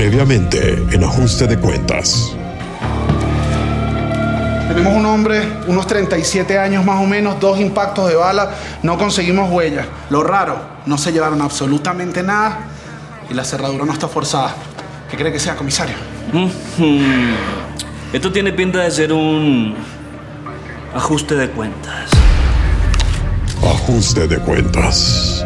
Previamente en ajuste de cuentas. Tenemos un hombre, unos 37 años más o menos, dos impactos de bala, no conseguimos huellas. Lo raro, no se llevaron absolutamente nada y la cerradura no está forzada. ¿Qué cree que sea, comisario? Esto tiene pinta de ser un ajuste de cuentas. Ajuste de cuentas.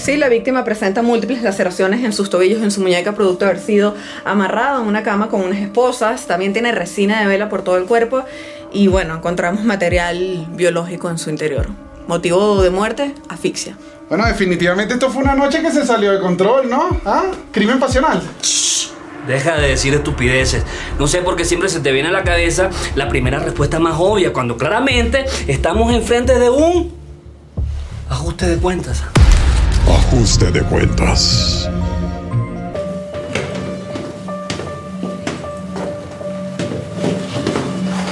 Sí, la víctima presenta múltiples laceraciones en sus tobillos y en su muñeca producto de haber sido amarrado en una cama con unas esposas. También tiene resina de vela por todo el cuerpo y bueno, encontramos material biológico en su interior. Motivo de muerte, asfixia. Bueno, definitivamente esto fue una noche que se salió de control, ¿no? ¿Ah? Crimen pasional. Deja de decir estupideces. No sé por qué siempre se te viene a la cabeza la primera respuesta más obvia, cuando claramente estamos enfrente de un ajuste de cuentas. Ajuste de cuentas.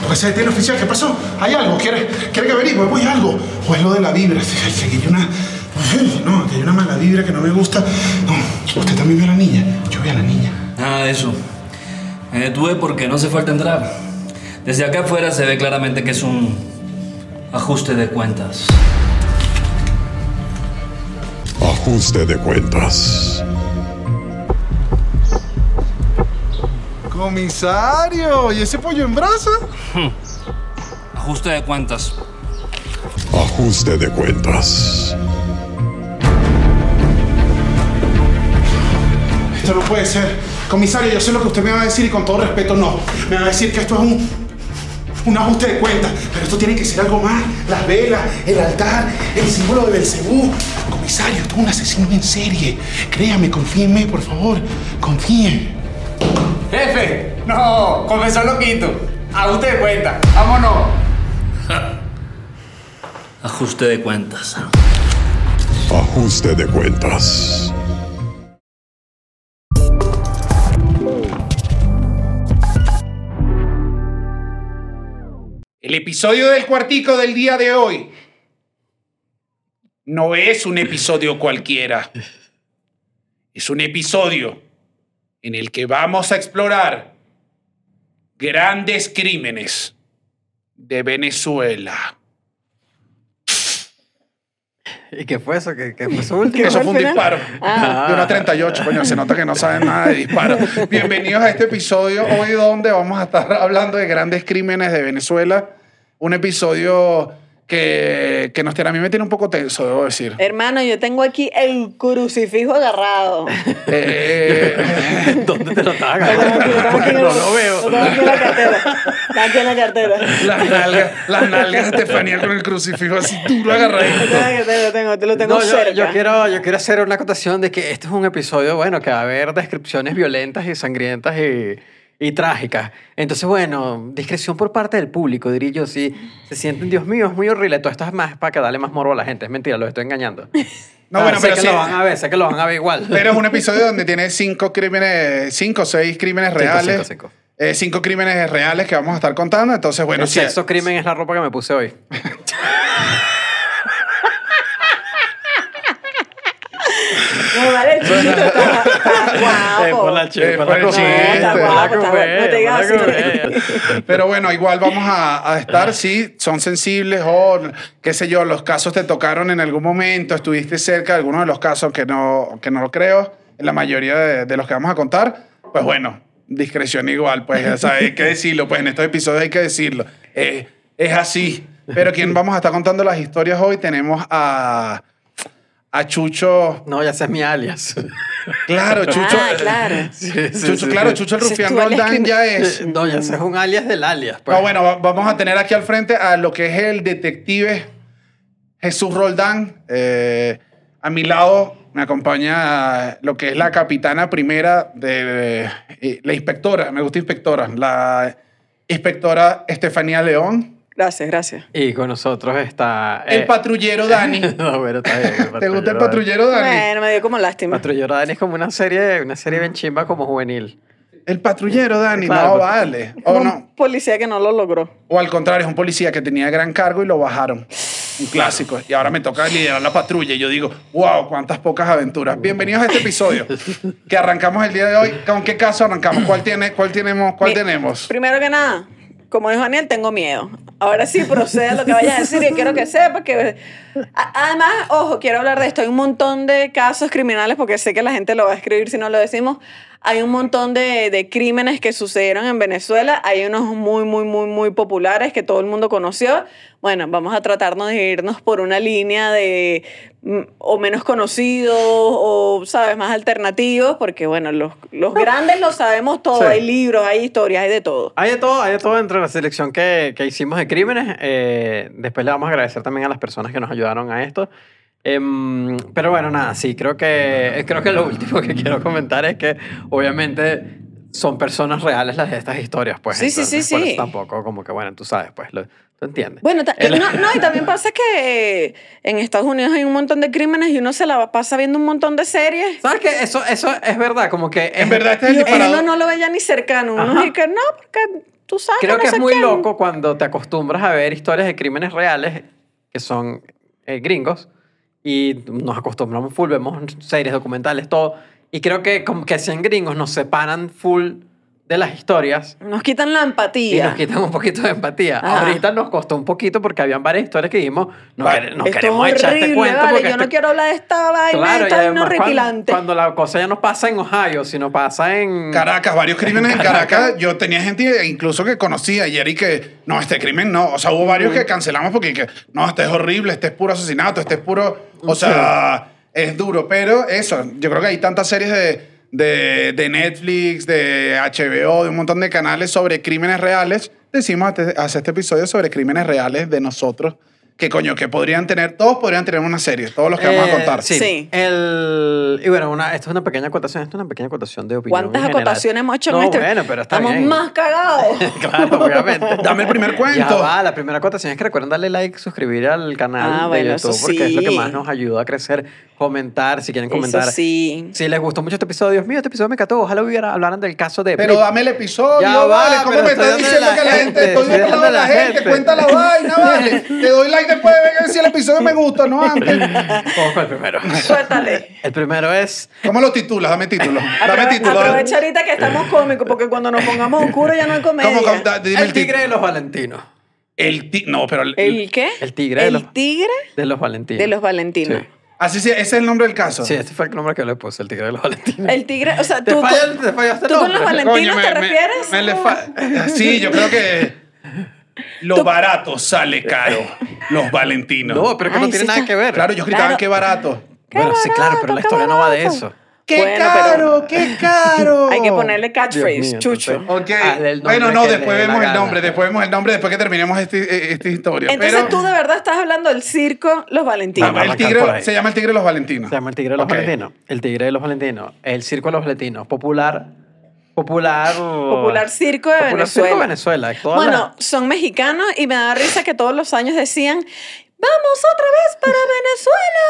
¿Por qué se detiene oficial? ¿Qué pasó? ¿Hay algo? ¿Quiere, quiere que averigüe? Voy algo. ¿O es lo de la vibra? Que hay una... No, que hay una mala vibra que no me gusta. No, usted también vio a la niña. Yo vi a la niña. Nada de eso. Me detuve porque no hace falta entrar. Desde acá afuera se ve claramente que es un ajuste de cuentas. Ajuste de cuentas. Comisario, ¿y ese pollo en brasa? Ajuste de cuentas. Ajuste de cuentas. Esto no puede ser. Comisario, yo sé lo que usted me va a decir y con todo respeto no. Me va a decir que esto es un, un ajuste de cuentas. Pero esto tiene que ser algo más. Las velas, el altar, el símbolo de Belcebú. Comisario, esto es un asesino en serie. Créame, confíe en mí, por favor. Confíe. Jefe, no, confesó loquito. Ajuste de cuenta. Vámonos. Ajuste de cuentas. Ajuste de cuentas. El episodio del cuartico del día de hoy no es un episodio cualquiera. Es un episodio en el que vamos a explorar grandes crímenes de Venezuela. ¿Y qué fue eso? ¿Qué, qué fue eso último? Eso fue un disparo Ah. de una 38, coño, se nota que no saben nada de disparo. Bienvenidos a este episodio hoy donde vamos a estar hablando de grandes crímenes de Venezuela. Un episodio que, que nos tiene, a mí me tiene un poco tenso, debo decir. Hermano, yo tengo aquí el crucifijo agarrado. Eh, ¿Dónde te lo estás tengo aquí, lo No lo veo. Lo tengo aquí en la cartera. Está aquí en la cartera. las nalgas, las nalgas de Estefanía con el crucifijo así duro Lo agarradito. tengo, lo tengo, tengo, lo tengo No, yo, cerca. yo quiero, yo quiero hacer una acotación de que este es un episodio, bueno, que va a haber descripciones violentas y sangrientas y, y trágicas. Entonces, bueno, discreción por parte del público, diría yo. Si se sienten, Dios mío, es muy horrible. Todo esto es más para que darle más morbo a la gente. Es mentira, los estoy engañando. No, Ah, bueno, sé pero que sí. lo van a ver, sé que lo van a ver igual. Pero es un episodio donde tiene cinco crímenes, cinco o seis crímenes reales. cinco, cinco. Eh, cinco crímenes reales que vamos a estar contando. Entonces, bueno, el sí, sexto crimen es la ropa que me puse hoy. No, vale, Eh, por la chiste. Pero bueno, igual vamos a, a estar, sí, son sensibles o qué sé yo, los casos te tocaron en algún momento, estuviste cerca de algunos de los casos que no, que no lo creo, en la mayoría de, de los que vamos a contar, pues bueno, discreción igual, pues ya sabes, hay que decirlo, pues en estos episodios hay que decirlo. Eh, es así. Pero quien vamos a estar contando las historias hoy tenemos a, a Chucho. No, ya sé es mi alias. Claro, Chucho. Ah, claro. Sí, sí, Chucho, sí. claro, Chucho el Rufián Roldán ya es. No, ya sé es un alias del alias. pues. No, bueno, va- vamos a tener aquí al frente a lo que es el detective Jesús Roldán. Eh, a mi lado me acompaña lo que es la capitana primera de eh, la inspectora, me gusta inspectora, la inspectora Estefanía León, Gracias, gracias. Y con nosotros está... el eh, patrullero Dani. no, bueno, está bien. el ¿Te gusta el patrullero Dani? Bueno, me dio como lástima. Patrullero Dani es como una serie, una serie bien chimba como juvenil. El patrullero Dani, Claro, no vale. O un no. policía que no lo logró. O al contrario, es un policía que tenía gran cargo y lo bajaron. un clásico. Y ahora me toca liderar la patrulla y yo digo, wow, cuántas pocas aventuras. Bienvenidos a este episodio que arrancamos el día de hoy. ¿Con qué caso arrancamos? ¿Cuál, tiene, cuál, tenemos, cuál Mi- tenemos? Primero que nada, como dijo Daniel, tengo miedo. Ahora sí procede lo que vayas a decir y quiero que sepas que... Además, ojo, quiero hablar de esto. Hay un montón de casos criminales porque sé que la gente lo va a escribir si no lo decimos. Hay un montón de, de crímenes que sucedieron en Venezuela. Hay unos muy, muy, muy, muy populares que todo el mundo conoció. Bueno, vamos a tratarnos de irnos por una línea de mm, o menos conocidos o, ¿sabes?, más alternativos, porque, bueno, los, los grandes lo sabemos todo. Sí. Hay libros, hay historias, hay de todo. Hay de todo, hay de todo entre la selección que, que hicimos de crímenes. Eh, después le vamos a agradecer también a las personas que nos ayudaron a esto. Em, pero bueno, nada, sí, creo que, creo que lo último que quiero comentar es que obviamente son personas reales las de estas historias, pues. Sí, sí, entonces, sí, por sí. eso tampoco, como que bueno, tú sabes, pues, lo- tú entiendes. Bueno, El- no, no, y también pasa que en Estados Unidos hay un montón de crímenes y uno se la pasa viendo un montón de series. ¿Sabes qué? Eso, eso es verdad, como que... En es- verdad, este es el uno no lo ve ya ni cercano. Uno Ajá. dice que no, porque tú sabes Creo no que es muy quién. loco cuando te acostumbras a ver historias de crímenes reales que son eh, gringos y nos acostumbramos full, vemos series documentales, todo. Y creo que como que sean gringos nos separan full de las historias Nos quitan la y empatía. nos quitan un poquito de empatía. Ajá. Ahorita nos costó un poquito porque habían varias historias que dijimos, no, Vale. no Esto queremos es echar este horrible, cuento vale, porque yo no este- quiero hablar de esta vaina, Claro, y esta vaina además cuando, horripilante. cuando la cosa ya no pasa en Ohio, sino pasa en... Caracas, varios crímenes en Caracas. Yo tenía gente incluso que conocía ayer y que, no, este crimen no. O sea, hubo varios que cancelamos porque, que, no, este es horrible, este es puro asesinato, este es puro. O sea, es duro. Pero eso, yo creo que hay tantas series de, de, de Netflix, de HBO, de un montón de canales sobre crímenes reales. Decimos hace hacer este episodio sobre crímenes reales de nosotros. Que coño, que podrían tener, todos podrían tener una serie, todos los que vamos a Eh, contar. Sí. Sí. El, y bueno, una, esto es una pequeña acotación, esto es una pequeña acotación de opinión. ¿Cuántas acotaciones hemos hecho no, en este? bueno, pero está Estamos bien. más cagados. claro, obviamente. Dame el primer cuento. Ya va, la primera acotación es que recuerden darle like, suscribir al canal Ah, de bueno, YouTube, eso porque es lo que sí. más nos ayuda a crecer. Comentar, si quieren comentar. Eso sí. Si les gustó mucho este episodio, Dios mío, este episodio me encantó. Ojalá hubiera, hablaran del caso de. Pero Brit- dame el episodio, Ya va, vale. ¿Cómo me estás diciendo la que la gente? Estoy a la dándole la gente. gente. Cuenta la vaina, vale. Te doy like después de ver si el episodio me gusta, no antes. Vamos con el primero. Suéltale. El primero es. ¿Cómo lo titulas? Dame título. Dame título. aprovecha ahorita que estamos cómicos, porque cuando nos pongamos oscuros ya no hay comedia. ¿Cómo, cómo? Da- dime El tigre de los Valentinos. El ti- No, pero. el- ¿El qué? El tigre de El los- tigre De los Valentinos. de los Valentinos. Sí. Así sí, ese es el nombre del caso. Sí, este fue el nombre que le puse, el tigre de los Valentinos. El tigre, o sea, Te tú, falla- con- te fallaste tú con los valentinos Coño, te me- refieres. me le fa- Sí, yo creo que. Lo barato sale caro. Los valentinos. No, pero que Ay, no tiene sí nada está- que ver. Claro, ellos gritaban Claro. qué barato. Bueno, sí, claro, pero la historia no va de eso. ¡Qué Bueno, caro! ¡Qué caro! Hay que ponerle catchphrase, mío, chucho. entonces- Ok. Hazle el nombre bueno, no, después vemos el nombre, después vemos el nombre, después que terminemos este- eh, esta historia. Entonces Pero tú de verdad estás hablando del circo Los Valentinos. El tigre, se llama el tigre de los Valentinos. Se llama el tigre de los. Valentinos. El tigre de los Valentinos. El circo de los Valentinos. Popular. Popular. Popular circo de Popular Venezuela. circo de Venezuela. Todas Bueno, son mexicanos y me da risa que todos los años decían, vamos otra vez para Venezuela.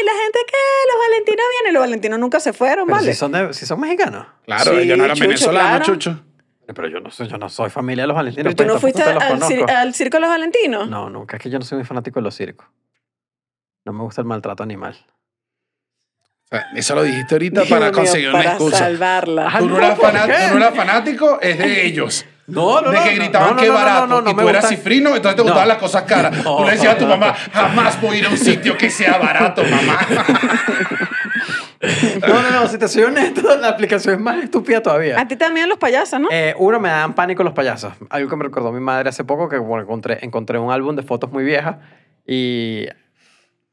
Y la gente que los valentinos vienen, los valentinos nunca se fueron, pero ¿vale? si son, de- si son mexicanos. Claro, Sí, ellos no eran Chucho, venezolanos, claro. Chucho. Pero yo no soy, yo no soy familia de los Valentinos. Pero tú pues, no fuiste al, cir- al circo de los valentinos. No, nunca. Es que yo no soy muy fanático de los circos. No me gusta el maltrato animal. Sea, eso lo dijiste ahorita Dios para mío, conseguir una para excusa. salvarla. Ah, Tú no, no, eras fanático, es de ellos. No, no, de que gritaban no, no, qué no, no, barato. no, no y me tú eras gusta. cifrino, entonces te No. gustaban las cosas caras. No. Tú le decías a tu mamá, jamás voy a ir a un sitio que sea barato, mamá. No, no, no. Si te soy honesto, la aplicación es más estúpida todavía. A ti también los payasos, ¿no? Eh, uno, me dan pánico los payasos. Algo que me recordó mi madre hace poco, que bueno, encontré, encontré un álbum de fotos muy viejas y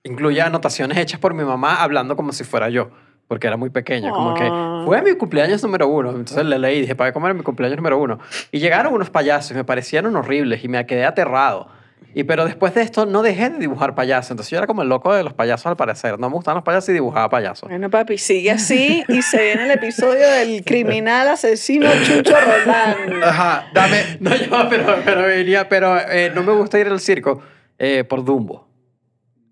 incluye anotaciones hechas por mi mamá hablando como si fuera yo, porque era muy pequeña. Como que Ah. fue mi cumpleaños número uno. Entonces le leí y dije, ¿para cómo era mi cumpleaños número uno? Y llegaron unos payasos y me parecieron horribles y me quedé aterrado. Y pero después de esto no dejé de dibujar payasos. Entonces yo era como el loco de los payasos al parecer. No me gustaban los payasos y dibujaba payasos. Bueno, papi, sigue así y se viene el episodio del criminal asesino Chucho Roldán. Ajá, dame. No, yo, pero, pero, venía, pero eh, no me gusta ir al circo eh, por Dumbo.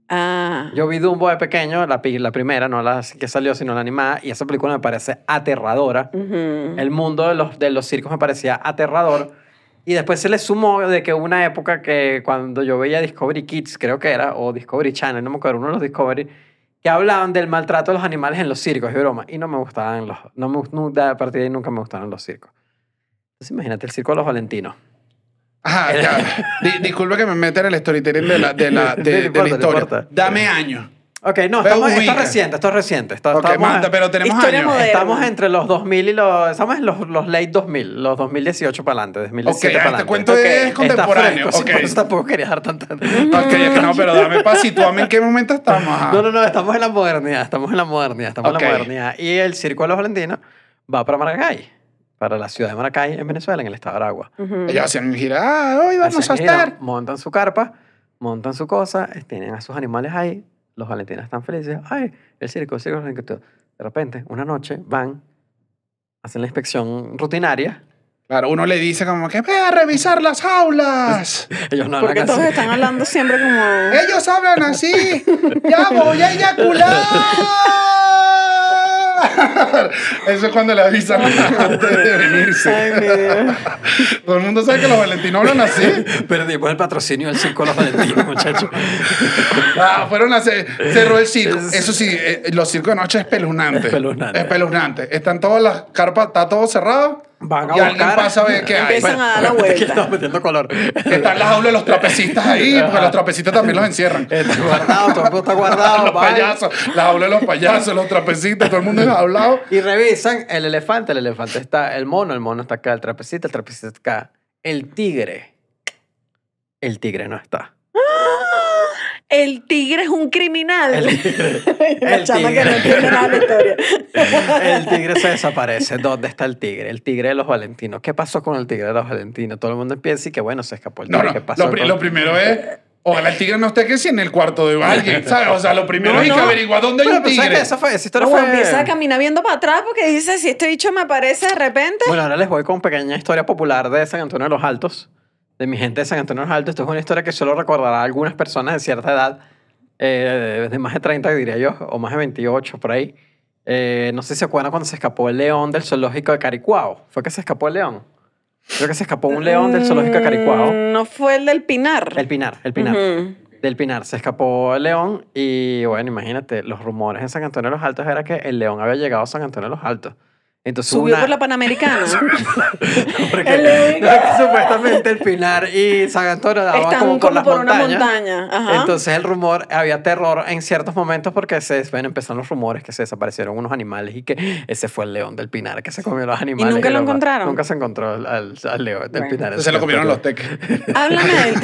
Ah. Yo vi Dumbo de pequeño, la, la primera, no la que salió, sino la animada, y esa película me parece aterradora. El mundo de los, de los circos me parecía aterrador. Y después se le sumó de que una época que cuando yo veía Discovery Kids, creo que era, o Discovery Channel, no me acuerdo, uno de los Discovery, que hablaban del maltrato de los animales en los circos, y broma. Y no me gustaban los... No me, a partir de ahí nunca me gustaron los circos. Entonces imagínate el circo de los Valentinos. Ajá, ya. Di- disculpa que me meta en el storytelling de la, de la, de- No de la importa, no historia. importa. Dame años. Ok, no, Pero estamos, esto es reciente, esto es reciente. Esto- Ok, estamos, Marta, pero tenemos Historia años. moderna. estamos entre los 2000 y los... Estamos en los, los late 2000, los 2018 para adelante, 2017 Ok, para este adelante. cuento es está contemporáneo. fresco, sí, ok. por eso tampoco quería dar tanta... Ok, no, pero dame paz, situame en qué momento estamos. ajá. No, no, no, estamos en la modernidad, estamos en la modernidad, estamos Ok. en la modernidad. Y el Circo de los Valentinos va para Maracay, para la ciudad de Maracay, en Venezuela, en el estado de Aragua. Ujú. Ellos hacían gira. Ah, hoy vamos Hacen a gira, estar. Montan su carpa, montan su cosa, tienen a sus animales ahí, los valentinos están felices. Ay, el circo, el circo, el circo. De repente, una noche, van, hacen la inspección rutinaria. Claro, uno le dice como que ve a revisar las jaulas. Ellos no Porque hablan todos así. están hablando siempre como... Ellos hablan así. Ya voy a eyacular. Eso es cuando le avisan antes de venirse. Ay, mi Dios. Todo el mundo sabe que los valentinos hablan así. Perdimos el patrocinio del circo de los valentinos, muchachos. Ah, fueron a cerró el circo. Eso sí, eh, los circos de noche es espeluznante. Espeluznante. Espeluznante. Están todas las carpas, está todo cerrado. Van a y alguien buscar- pasa a ver qué hay. Empiezan a dar la Que vuelta. estamos metiendo color. Están las aulas de los trapecistas ahí, porque los trapecistas también los encierran. Está guardado, todo el mundo está guardado. los payasos, las aulas de los payasos, los trapecistas, todo el mundo es hablado. Y revisan el elefante, el elefante está, el mono, el mono está acá, el trapecista, el trapecista está acá. El tigre, el tigre no está. El tigre es un criminal. El tigre, la el chama que tigre. no entiende nada de la historia. el tigre se desaparece. ¿Dónde está el tigre? El tigre de los Valentinos. ¿Qué pasó con el tigre de los Valentinos? Todo el mundo empieza y que bueno, se escapó el No, tigre. no, ¿Qué pasó lo, pri- lo primero es, ojalá el tigre no esté que si en el cuarto de alguien, ¿sabes? O sea, lo primero No, es que no. averiguar dónde hay Bueno, un pues, ¿sabes tigre. qué? Esa, fue, esa historia No, fue... empieza a caminar viendo para atrás porque dice, si este bicho me aparece de repente... Bueno, ahora les voy con pequeña historia popular de San Antonio de los Altos, de mi gente de San Antonio de los Altos. Esto es una historia que solo recordará a algunas personas de cierta edad, eh, de más de 30 diría yo, o más de 28 por ahí. Eh, no sé si se acuerdan cuando se escapó el león del zoológico de Caricuao. ¿Fue que se escapó el león? Creo que se escapó un león del zoológico de Caricuao. Mm, No fue el del Pinar. El Pinar, el Pinar. Ujú. Del Pinar. Se escapó el león y bueno, imagínate, los rumores en San Antonio de los Altos era que el león había llegado a San Antonio de los Altos. Entonces Subió una- por la Panamericana. Porque El león. no, que supuestamente el Pinar y San Antonio daban Están como por como las por una montaña. Ajá. Entonces el rumor, había terror en ciertos momentos porque se bueno, empezaron los rumores que se desaparecieron unos animales y que ese fue el león del Pinar que se comió los animales. nunca lo encontraron? Nunca se encontró al, al- al león del Bueno. Pinar. Se lo comieron los teques. Háblame del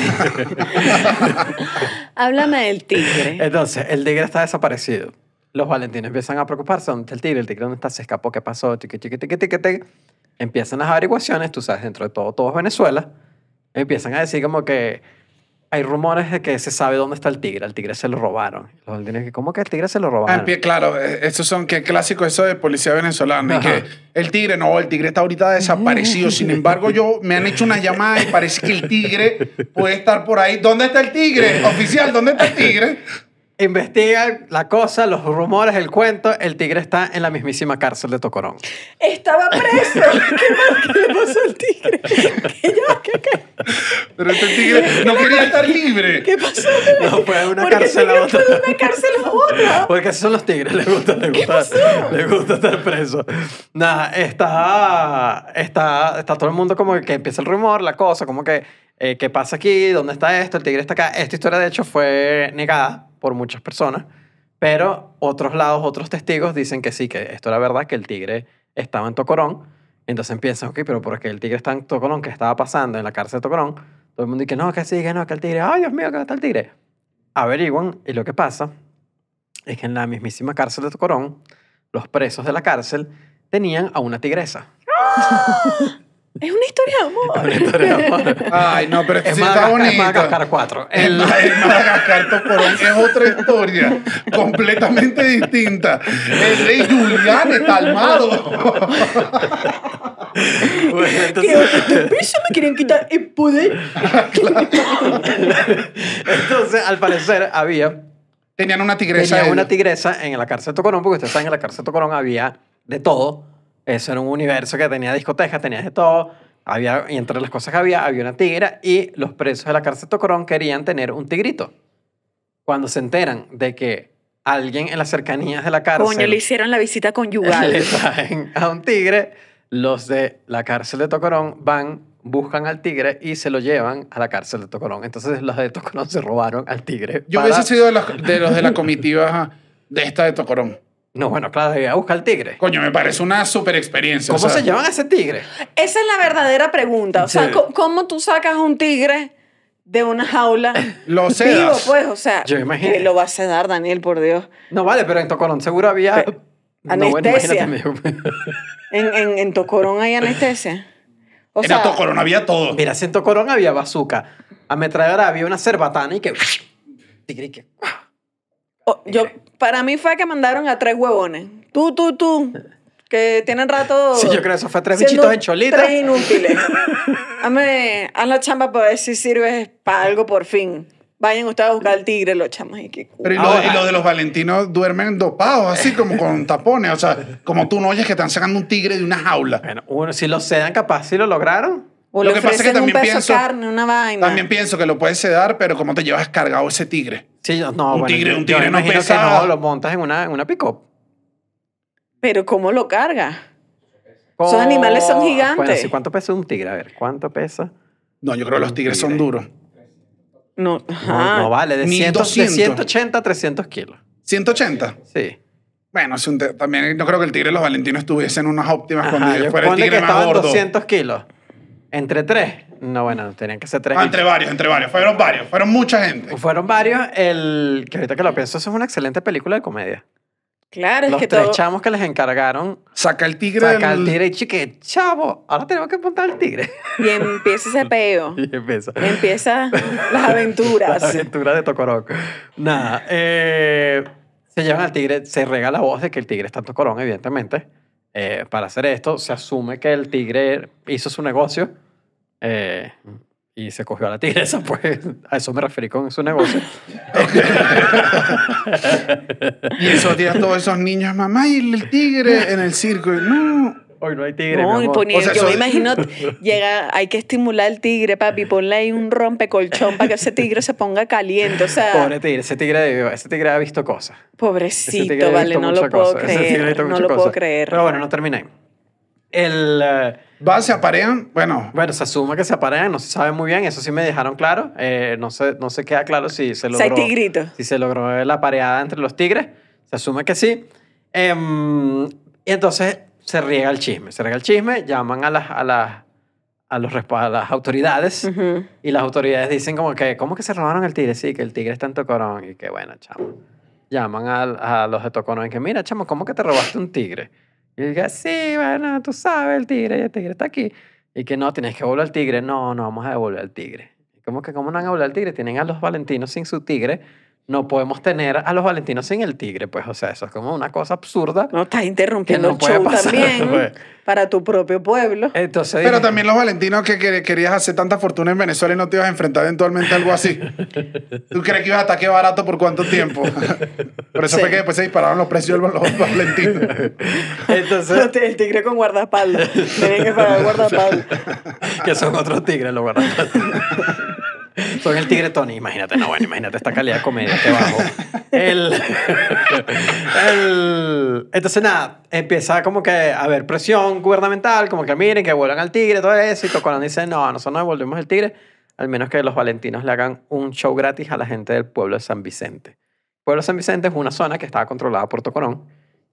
Háblame del tigre. Entonces, el tigre está desaparecido. Los valentinos empiezan a preocuparse. ¿Dónde está el tigre? ¿El tigre dónde está? ¿Se escapó? ¿Qué pasó? Tiqui, tiqui, tiqui, tiqui, tiqui. Empiezan las averiguaciones. Tú sabes, dentro de todo, todo es Venezuela. Empiezan a decir como que hay rumores de que se sabe dónde está el tigre. El tigre se lo robaron. Los valentinos que, ¿cómo que el tigre se lo Ah, robaron? en pie, claro, eh, esos son qué clásico eso de policía venezolana. Ajá. que el tigre, no, el tigre está ahorita desaparecido. Sin embargo, yo me han hecho unas llamadas y parece que el tigre puede estar por ahí. ¿Dónde está el tigre? Oficial, ¿dónde está el tigre? Investigan la cosa, los rumores, el cuento. El tigre está en la mismísima cárcel de Tocorón. Estaba preso. ¿Qué le pasó al tigre? ¿Qué, ya? ¿Qué, qué? Pero este tigre no quería estar libre. ¿Qué pasó? No fue de una ¿Por qué cárcel a otra. fue de una cárcel a otra? Porque esos son los tigres, les gusta, les gusta, les gusta estar preso. Nada, está, está, está todo el mundo como que empieza el rumor, la cosa, como que, eh, ¿qué pasa aquí? ¿Dónde está esto? El tigre está acá. Esta historia, de hecho, fue negada por muchas personas, pero otros lados, otros testigos dicen que sí, que esto era verdad, que el tigre estaba en Tocorón. Entonces empiezan, ok, pero ¿por qué el tigre está en Tocorón? ¿Qué estaba pasando en la cárcel de Tocorón? Todo el mundo dice, no, que sí, que no, que el tigre, ay, Dios mío, que está el tigre. Averiguan y lo que pasa es que en la mismísima cárcel de Tocorón, los presos de la cárcel tenían a una tigresa. Es una historia de amor. Una historia de amor. Ay, no, pero Es sí está bonito. es Madagascar 4. El, Madagascar Tocorón es otra historia completamente distinta. El rey Julián está armado. Bueno, Que entonces, este piso me quieren quitar el poder. entonces, al parecer, había Tenían una tigresa. Tenía ellos. una tigresa en la cárcel de Tocorón, porque ustedes saben que en la cárcel de Tocorón había de todo. Eso era un universo que tenía discotecas, tenía de todo. Había, y entre las cosas que había, había una tigra y los presos de la cárcel de Tocorón querían tener un tigrito. Cuando se enteran de que alguien en las cercanías de la cárcel Coño, le hicieron la visita conyugal. le traen a un tigre, los de la cárcel de Tocorón van, buscan al tigre y se lo llevan a la cárcel de Tocorón. Entonces los de Tocorón se robaron al tigre. Yo para- hubiese sido de los de, los de la comitiva de esta de Tocorón. No, bueno, claro, iba a buscar al tigre. Coño, me parece una super experiencia. ¿Cómo o sea, se llevan a ese tigre? Esa es la verdadera pregunta. O sea, Sí. ¿cómo, cómo tú sacas un tigre de una jaula Lo vivo, sedas. pues? O sea, Yo imagino. lo va a sedar, Daniel, por Dios. No vale, pero en Tocorón seguro había... Pe- No, bueno, anestesia. imagínate, me- En, en, en Tocorón hay anestesia. O En sea, Tocorón había todo. Mira, si en Tocorón había bazooka, ametralladora había una cerbatana y que... Tigre y que... o- yo, para mí fue que mandaron a tres huevones. Tú, tú, tú. Que tienen rato. Sí, yo creo que eso fue tres bichitos en cholita. Tres inútiles. Hazme, haz la chamba para ver si sirves para algo por fin. Vayan ustedes a buscar al tigre, los chamos. Y que Pero y lo, Ahora- y lo de los valentinos duermen dopados, así como con tapones. O sea, como tú no oyes que están sacando un tigre de una jaula. Bueno, uno, si lo sedan capaz, si lo lograron. O Lo le que pasa es que también peso pienso- de carne, una vaina. También pienso que lo puedes sedar, pero ¿cómo te llevas cargado ese tigre? Sí, yo- no, Un bueno, tigre- un yo tigre no pesa- que no, lo montas en una, en una pick-up. Pero ¿cómo lo carga? Esos animales son gigantes. Bueno, sí, ¿cuánto pesa un tigre? A ver, ¿cuánto pesa? No, yo creo que los tigres son duros. No, No, ajá. no vale, de, 100, de 1200. 180 a 300 kilos. 180. Sí. Bueno, un te- también no creo que el tigre de los valentinos estuviesen unas óptimas Ajá, cuando yo fuera el tigre que más gordo. 200 kilos. ¿Entre tres? No, bueno, tenían que ser tres. Ah, entre varios, entre varios. Fueron varios. Fueron mucha gente. Fueron varios. El, que ahorita que lo pienso, eso es una excelente película de comedia. Claro, es Los que tres todo. chamos que les encargaron Saca el tigre sacar del- al tigre y chique, chavo, ahora tenemos que montar al tigre. Y empieza ese peo. Y empieza. Empieza las La aventuras. aventura de Tocorón. Nada. eh, se llevan al tigre, se rega la voz de que el tigre está en Tocorón, evidentemente. Eh, para hacer esto, se asume que el tigre hizo su negocio eh, y se cogió a la tigresa, pues a eso me referí con su negocio. Y esos días todos esos niños, mamá, y el tigre en el circo. No. Hoy no hay tigre. No, mi y amor. ponía- O sea, yo me imagino, llega, hay que estimular al tigre, papi, ponle ahí un rompecolchón para que ese tigre se ponga caliente. O sea, Pobre tigre, ese tigre, ese tigre ha visto cosas. Pobrecito, vale, no lo puedo creer. No lo puedo creer. Pero bueno, no terminé. El, eh, Va, se aparean. Bueno, bueno, se asume que se aparean, no se sabe muy bien, eso sí me dejaron claro. Eh, no, se, no se queda claro si se O sea, hay logró, tigritos. si se logró la pareada entre los tigres. Se asume que sí. Y entonces se riega el chisme. Se riega el chisme, llaman a las, a las, a los, a las autoridades Ujú. y las autoridades dicen como que, ¿cómo que se robaron el tigre? Sí, que el tigre está en Tocorón. Y que bueno, chamo. Llaman a, a los de Tocorón y que, mira, chamo, ¿cómo que te robaste un tigre? Y diga, sí, bueno, tú sabes, el tigre, el tigre está aquí. Y que no, tienes que devolver al tigre. No, no vamos a devolver al tigre. ¿Cómo que cómo no van a devolver al tigre? Tienen a los valentinos sin su tigre. No podemos tener a los valentinos sin el tigre. Pues, o sea, eso es como una cosa absurda. No, estás interrumpiendo Que no el puede show pasar, también pues. para tu propio pueblo. Entonces, pero dije, también los valentinos que quer- querías hacer tanta fortuna en Venezuela y no te ibas a enfrentar eventualmente a algo así. ¿Tú crees que ibas a ataque barato por cuánto tiempo? Por eso Sí. fue que después se dispararon los precios de los valentinos. entonces El tigre con guardaespaldas. Tienen que pagar guardaespaldas. que son otros tigres, los guardaespaldas. Son el tigre Tony, imagínate, no, bueno, imagínate esta calidad de comedia que bajo. El, el- entonces, nada, empieza como que a haber presión gubernamental, como que miren, que vuelvan al tigre, todo eso, y Tocorón dice, no, nosotros no devolvemos el tigre, al menos que los valentinos le hagan un show gratis a la gente del pueblo de San Vicente. El pueblo de San Vicente es una zona que estaba controlada por Tocorón,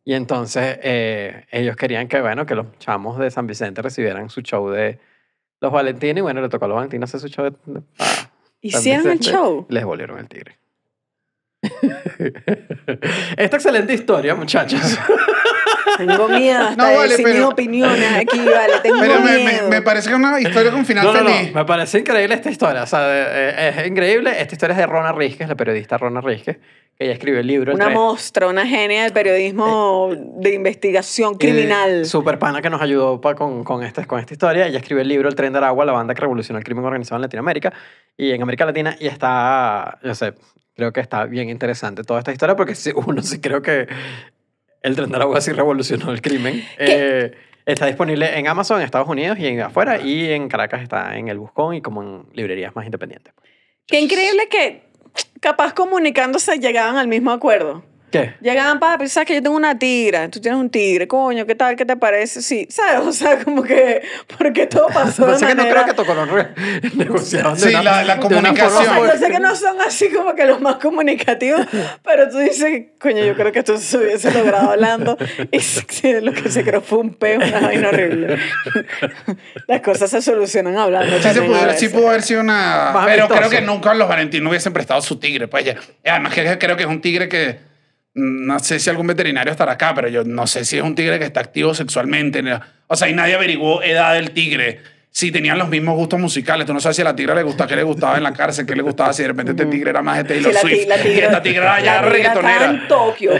y entonces eh, ellos querían que, bueno, que los chamos de San Vicente recibieran su show de los valentinos, y bueno, le tocó a los valentinos hacer su show de... Hicieron el show. Les devolvieron el tigre. Esta excelente historia, muchachos. Tengo miedo hasta No, de vale, decir mis pero- opiniones aquí, vale. Tengo Pero me, me- miedo. me parece que es una historia con final No, no, no, feliz. me parece increíble esta historia. O sea, eh, es increíble. Esta historia es de Rona Rizquez, la periodista Rona Rizquez, que ella escribió el libro. Una mostra, una genia del periodismo de investigación criminal. Eh, super pana que nos ayudó pa- con, con, este, con esta historia. Ella escribió el libro El tren de Aragua, la banda que revolucionó el crimen organizado en Latinoamérica y en América Latina. Y está, yo sé, creo que está bien interesante toda esta historia porque uno sí creo que el tren de Aragua sí revolucionó el crimen. Eh, Está disponible en Amazon, en Estados Unidos y en afuera. Y en Caracas está en el Buscón y como en librerías más independientes. Qué increíble que capaz comunicándose llegaban al mismo acuerdo. ¿Qué? Llegaban, papi, sabes que yo tengo una tigra, tú tienes un tigre, coño, ¿qué tal? ¿Qué te parece? Sí, ¿sabes? O sea, como que, porque todo pasó de Pasa que no creo que Tocorón re- negociaban de Sí, una- la- la comunicación. sea, yo sé que no son así como que los más comunicativos, pero tú dices, coño, yo creo que esto se hubiese logrado hablando y sí, lo que se creó fue un peo, una vaina horrible. Las cosas se solucionan hablando. Sí, se pudo, sí pudo haber sido una. Más pero amistoso. creo que nunca los valentinos hubiesen prestado su tigre. Pues ya. Además, que creo que es un tigre que. No sé si algún veterinario estará acá, pero yo no sé si es un tigre que está activo sexualmente. O sea, y nadie averiguó edad del tigre. Si tenían los mismos gustos musicales. Tú no sabes si a la tigra le gustaba, qué le gustaba en la cárcel, qué le gustaba, si de repente este tigre era más de Taylor Sí, Swift. la y tigra, esta tigra era ya la tigra estaba reggaetonera. en Tokio.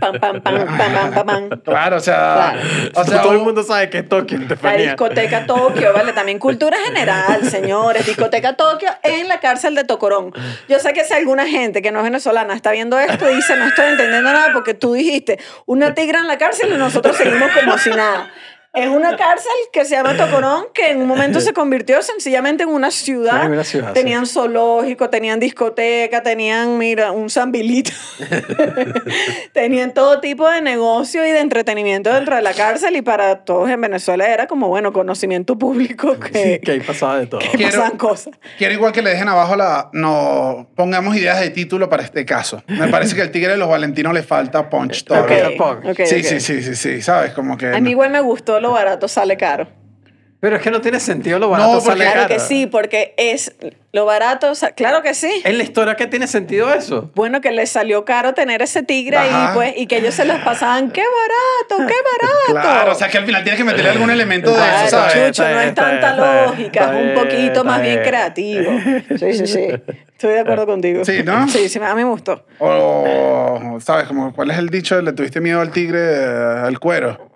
pam, pam, pam, pam, pam, pam, pam. Claro, o sea. Claro. O sea, todo el un- mundo sabe que es Tokio, La discoteca Tokio, ¿vale? También cultura general, señores. Discoteca Tokio en la cárcel de Tocorón. Yo sé que si alguna gente que no es venezolana está viendo esto y dice, no estoy entendiendo nada porque tú dijiste una tigra en la cárcel y nosotros seguimos como si nada. Es una cárcel que se llama Tocorón, que en un momento se convirtió sencillamente en una ciudad. En una ciudad, tenían zoológico, tenían discoteca, tenían, mira, un zambilito. tenían todo tipo de negocio y de entretenimiento dentro de la cárcel y para todos en Venezuela era como, bueno, conocimiento público que, Que ahí pasaba de todo. que Quiero- pasaban cosas. Quiero igual que le dejen abajo la... No pongamos ideas de título para este caso. Me parece que el Tigre de los Valentinos le falta punch todavía. Ok. Punk. ok, sí, ok. sí, sí, sí, sí, ¿sabes? Como que... A mí igual me gustó lo barato sale caro. Pero es que no tiene sentido lo barato sale Claro caro. que sí, porque es lo barato, claro que sí. En la historia, ¿qué tiene sentido eso? Bueno, que les salió caro tener ese tigre Ajá. ahí, pues, y que ellos se las pasaban, qué barato, qué barato. Claro, o sea que al final tienes que meterle algún elemento de Claro, eso, ¿sabes? Chucho, no es tanta lógica, es un poquito más bien creativo. Sí, sí, sí. Estoy de acuerdo contigo. Sí, ¿no? Sí, sí, a mí me gustó. O, ¿sabes? Como, ¿Cuál es el dicho? ¿Le tuviste miedo al tigre, eh, al cuero?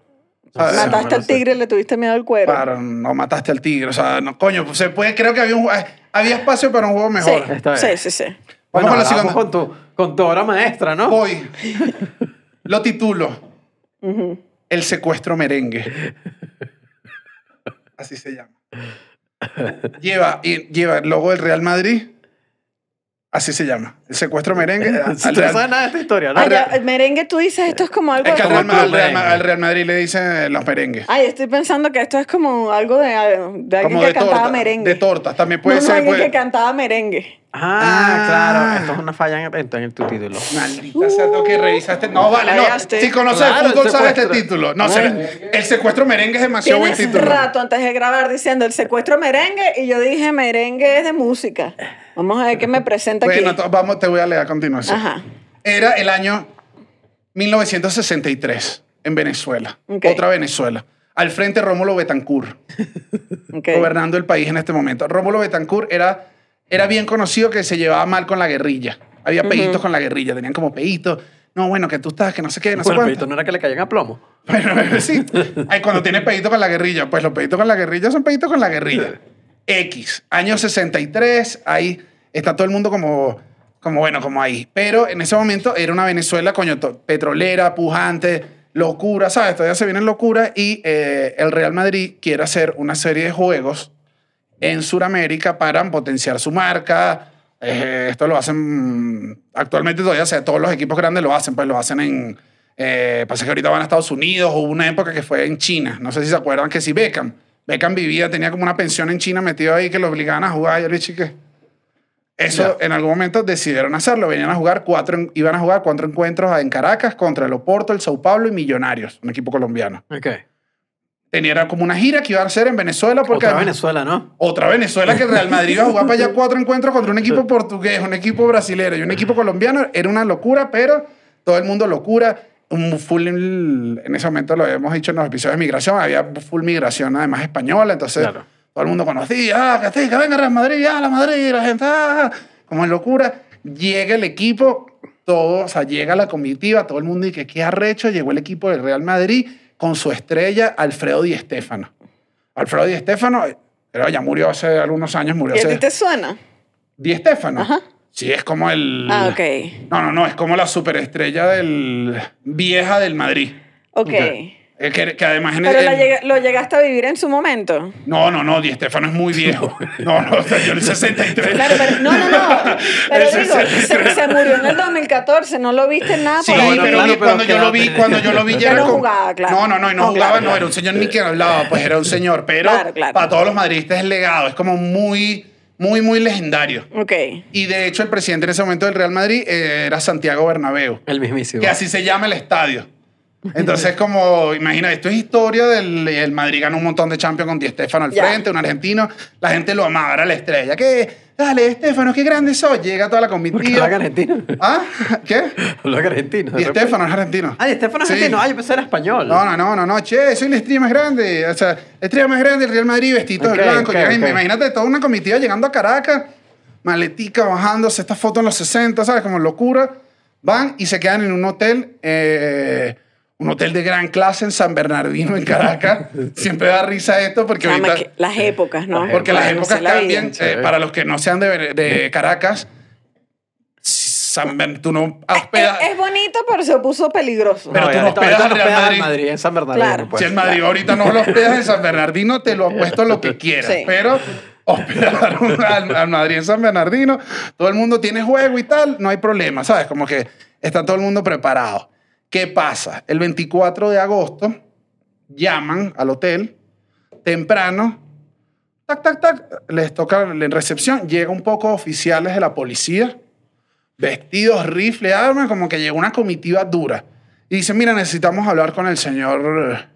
¿Sabes? Mataste al tigre y le tuviste miedo al cuero. Claro, no mataste al tigre. O sea, no, coño, pues se puede, creo que había, un, había espacio para un juego mejor. Sí, Está sí, bien. sí, sí. Vamos Bueno, con la segunda. con tu, con tu obra maestra, ¿no? Voy. Lo titulo. El secuestro merengue. Así se llama. Lleva, y, lleva el logo del Real Madrid. Así se llama. El secuestro merengue. Si al tú no sabes nada de esta historia, ¿no? Ya, el merengue, tú dices, esto es como algo es que de... al Real, al Real- al Real Madrid le dicen los merengues. Ay, estoy pensando que esto es como algo de, de alguien Como que de cantaba torta, merengue. de tortas. También puede no, no, ser. alguien puede- que cantaba merengue. Ah, Ah. claro. Esto es una falla en, en, tu título. Maldita sea, tengo que revisar este. No, vale, no. Si conoces Claro, el el fútbol, sabes este título. No sé. El secuestro merengue es demasiado buen título. rato antes de grabar diciendo el secuestro merengue y yo dije merengue es de música. Vamos a ver qué me presenta aquí. Bueno, vamos, te voy a leer a continuación. Ajá. Era el año 1963 en Venezuela. Otra Venezuela. Al frente Rómulo Betancourt, Ok. gobernando el país en este momento. Rómulo Betancourt era, era bien conocido que se llevaba mal con la guerrilla. Había peitos con la guerrilla, tenían como peitos. No, bueno, que tú estás, que no sé qué, no sé Bueno, cuánto. Pedito, no era que le caían a plomo. Bueno, sí. Ay, cuando tienes pedito con la guerrilla, pues los peditos con la guerrilla son peditos con la guerrilla. X, año 63, ahí está todo el mundo como, como bueno, como ahí. Pero en ese momento era una Venezuela, coño, to- petrolera, pujante, locura, ¿sabes? Todavía se viene locura y eh, el Real Madrid quiere hacer una serie de juegos en Sudamérica para potenciar su marca. Eh, esto lo hacen actualmente todavía, o sea, todos los equipos grandes lo hacen, pues lo hacen en... Eh, pasa que ahorita van a Estados Unidos, hubo una época que fue en China, no sé si se acuerdan que si Beckham, Beckham vivía, tenía como una pensión en China metido ahí que lo obligaban a jugar y el bicho, ¿y qué? Eso en algún momento decidieron hacerlo, venían a jugar cuatro, iban a jugar cuatro encuentros en Caracas contra el Oporto, el Sao Paulo y Millonarios, un equipo colombiano. Ok. Tenía como una gira que iban a hacer en Venezuela porque Otra además- Venezuela, ¿no? otra Venezuela que Real Madrid iba a jugar para allá cuatro encuentros contra un equipo portugués, un equipo brasilero y un equipo colombiano. Era una locura, pero todo el mundo locura. Un full, en ese momento lo habíamos dicho en los episodios de migración, había full migración además española, entonces Claro. todo el mundo conocía, ah, que venga Real Madrid, ah, la Madrid, la gente, ah, como en locura. Llega el equipo, todo, o sea, llega la comitiva, todo el mundo y que qué arrecho, llegó el equipo del Real Madrid con su estrella Alfredo Di Stéfano. Alfredo Di Stéfano, pero ya murió hace algunos años, murió ¿Y a ti hace... te suena? Di Stéfano. Ajá. Sí, es como el... Ah, ok. No, no, no, es como la superestrella del... vieja del Madrid. Ok. Eh, que, que además en Pero el- llega- lo llegaste a vivir en su momento. No, no, no, Di Stefano es muy viejo. No, no, o sea, yo en el 63. Claro, pero no, no, no. Pero digo, se, se murió en el 2014, no lo viste en nada Sí, por ahí. pero, claro, pero cuando yo lo vi, cuando yo lo vi Ya no jugaba, claro. No, no, no, y no, No, jugaba, claro, no, era un señor ni que hablaba, pues era un señor, pero Claro, claro. para todos los madridistas es legado, es como muy, muy, muy legendario. Ok. Y de hecho el presidente en ese momento del Real Madrid eh, era Santiago Bernabéu, El mismísimo. que así se llama el estadio. Entonces, como, imagina, esto es historia del el Madrid ganó un montón de Champions con Di Stefano al frente, un argentino. La gente lo amaba, era la estrella. ¿Qué? Dale, Stefano, qué grande sos. Llega toda la comitiva. habla argentino. ¿Ah? ¿Qué? Habla argentino. de Di repente. Stefano es argentino. Ah, Di Stefano es Sí. argentino. Ah, yo pensé era español. No, no, no, no, no, che, soy la estrella más grande. O sea, la estrella más grande del Real Madrid, vestidos Ok, de blanco. ok, Llegan y ok. Imagínate toda una comitiva llegando a Caracas, maletica bajándose, esta foto en los 60, ¿sabes? Como locura. Van y se quedan en un hotel, eh, un hotel de gran clase en San Bernardino, en Caracas. Siempre da risa esto porque más ahorita. que las épocas, ¿no? Porque las épocas vida. cambian. Eh, para los que no sean de, de Caracas, San Bern- tú no hospedas. Es, es bonito, pero se puso peligroso. Pero No, tú no hospedas al Real hospedas Madrid. en San Bernardino. Claro. pues. Si el Madrid ahorita no lo hospedas en San Bernardino, te lo apuesto lo que quieras. Sí. Pero hospedar un- al, al Madrid en San Bernardino, todo el mundo tiene juego y tal, no hay problema, ¿sabes? Como que está todo el mundo preparado. ¿Qué pasa? El 24 de agosto llaman al hotel temprano, tac, tac, tac, les toca en recepción, llega un poco oficiales de la policía, vestidos, rifle, armas, como que llegó una comitiva dura. Y dicen, mira, necesitamos hablar con el señor eh,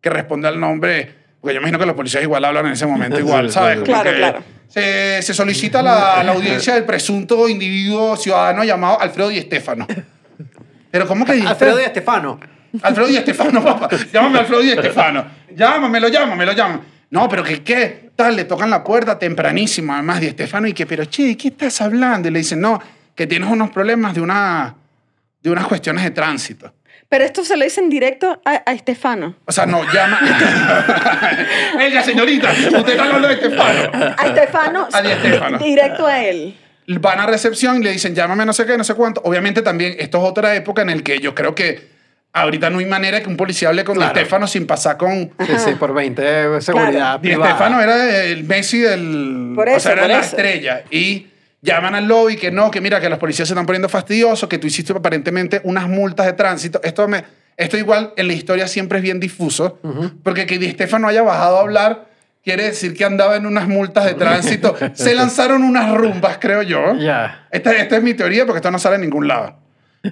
que responde al nombre, porque yo imagino que los policías igual hablan en ese momento igual, ¿sabes? Como Claro, claro. Se, se solicita la, la audiencia del presunto individuo ciudadano llamado Alfredo Di Stefano. Pero ¿cómo que dijiste? Alfredo Di Stefano. Alfredo Di Estefano, papá. Llámame Alfredo Di Estefano. Llámamelo, llámamelo, llámame. No, pero que qué, tal, le tocan la puerta tempranísimo, además Di Estefano, y que, pero che, ¿de qué estás hablando? Y le dicen, no, que tienes unos problemas de, una, de unas cuestiones de tránsito. Pero esto se lo dicen directo a, a Estefano. O sea, no, llama. Ella, señorita, usted está hablando de Estefano. A Estefano. A Di Stefano. Directo a él. Van a recepción y le dicen, llámame no sé qué, no sé cuánto. Obviamente también, esto es otra época en el que yo creo que ahorita no hay manera que un policía hable con Di Claro. Stefano sin pasar con, Sí, sí, por 20 de seguridad Di privada. Stefano era el Messi del. Por o eso, sea, era por la eso. estrella. Y llaman al lobby que no, que mira, que los policías se están poniendo fastidiosos, que tú hiciste aparentemente unas multas de tránsito. Esto, me, esto igual en la historia siempre es bien difuso, porque que Di Stefano haya bajado a hablar quiere decir que andaba en unas multas de tránsito. se lanzaron unas rumbas, creo yo. Ya. Esta, esta es mi teoría porque esto no sale en ningún lado.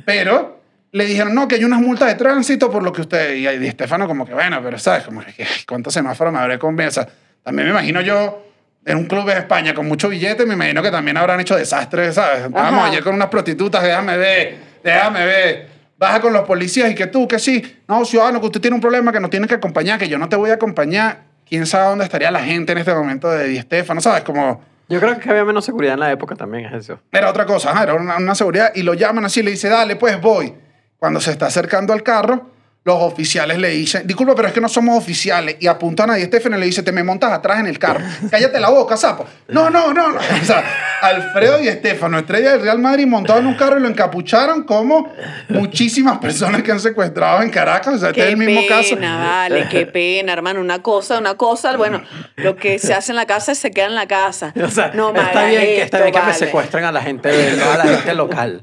Pero le dijeron, no, que hay unas multas de tránsito por lo que usted... Y Di Stefano como que, bueno, pero ¿sabes? Como que, ¿cuántos semáforos me habré convenido? O sea, también me imagino yo en un club de España con mucho billete, me imagino que también habrán hecho desastres, ¿sabes? Estábamos ayer con unas prostitutas, déjame ver, déjame ver. Baja con los policías y que tú, que sí. No, ciudadano, que usted tiene un problema que nos tiene que acompañar, que yo no te voy a acompañar. ¿Quién sabe dónde estaría la gente en este momento de Di Stefano? ¿Sabes? Como... Yo creo que había menos seguridad en la época también, es eso. Era otra cosa, ajá, era una, una seguridad. Y lo llaman así, le dice, dale, pues voy. Cuando se está acercando al carro, los oficiales le dicen, disculpa, pero es que no somos oficiales. Y apuntan a Di Stefano y le dice, te me montas atrás en el carro. Cállate la boca, sapo. No, no, no. no. O sea, Alfredo Di Stefano, estrella del Real Madrid, montado en un carro y lo encapucharon como muchísimas personas que han secuestrado en Caracas. O sea, este es el mismo pena, caso. vale, qué pena, hermano. Una cosa, una cosa, bueno, lo que se hace en la casa se queda en la casa. O sea, no está bien, que, está esto, bien que me secuestren a la gente, de- a la gente local.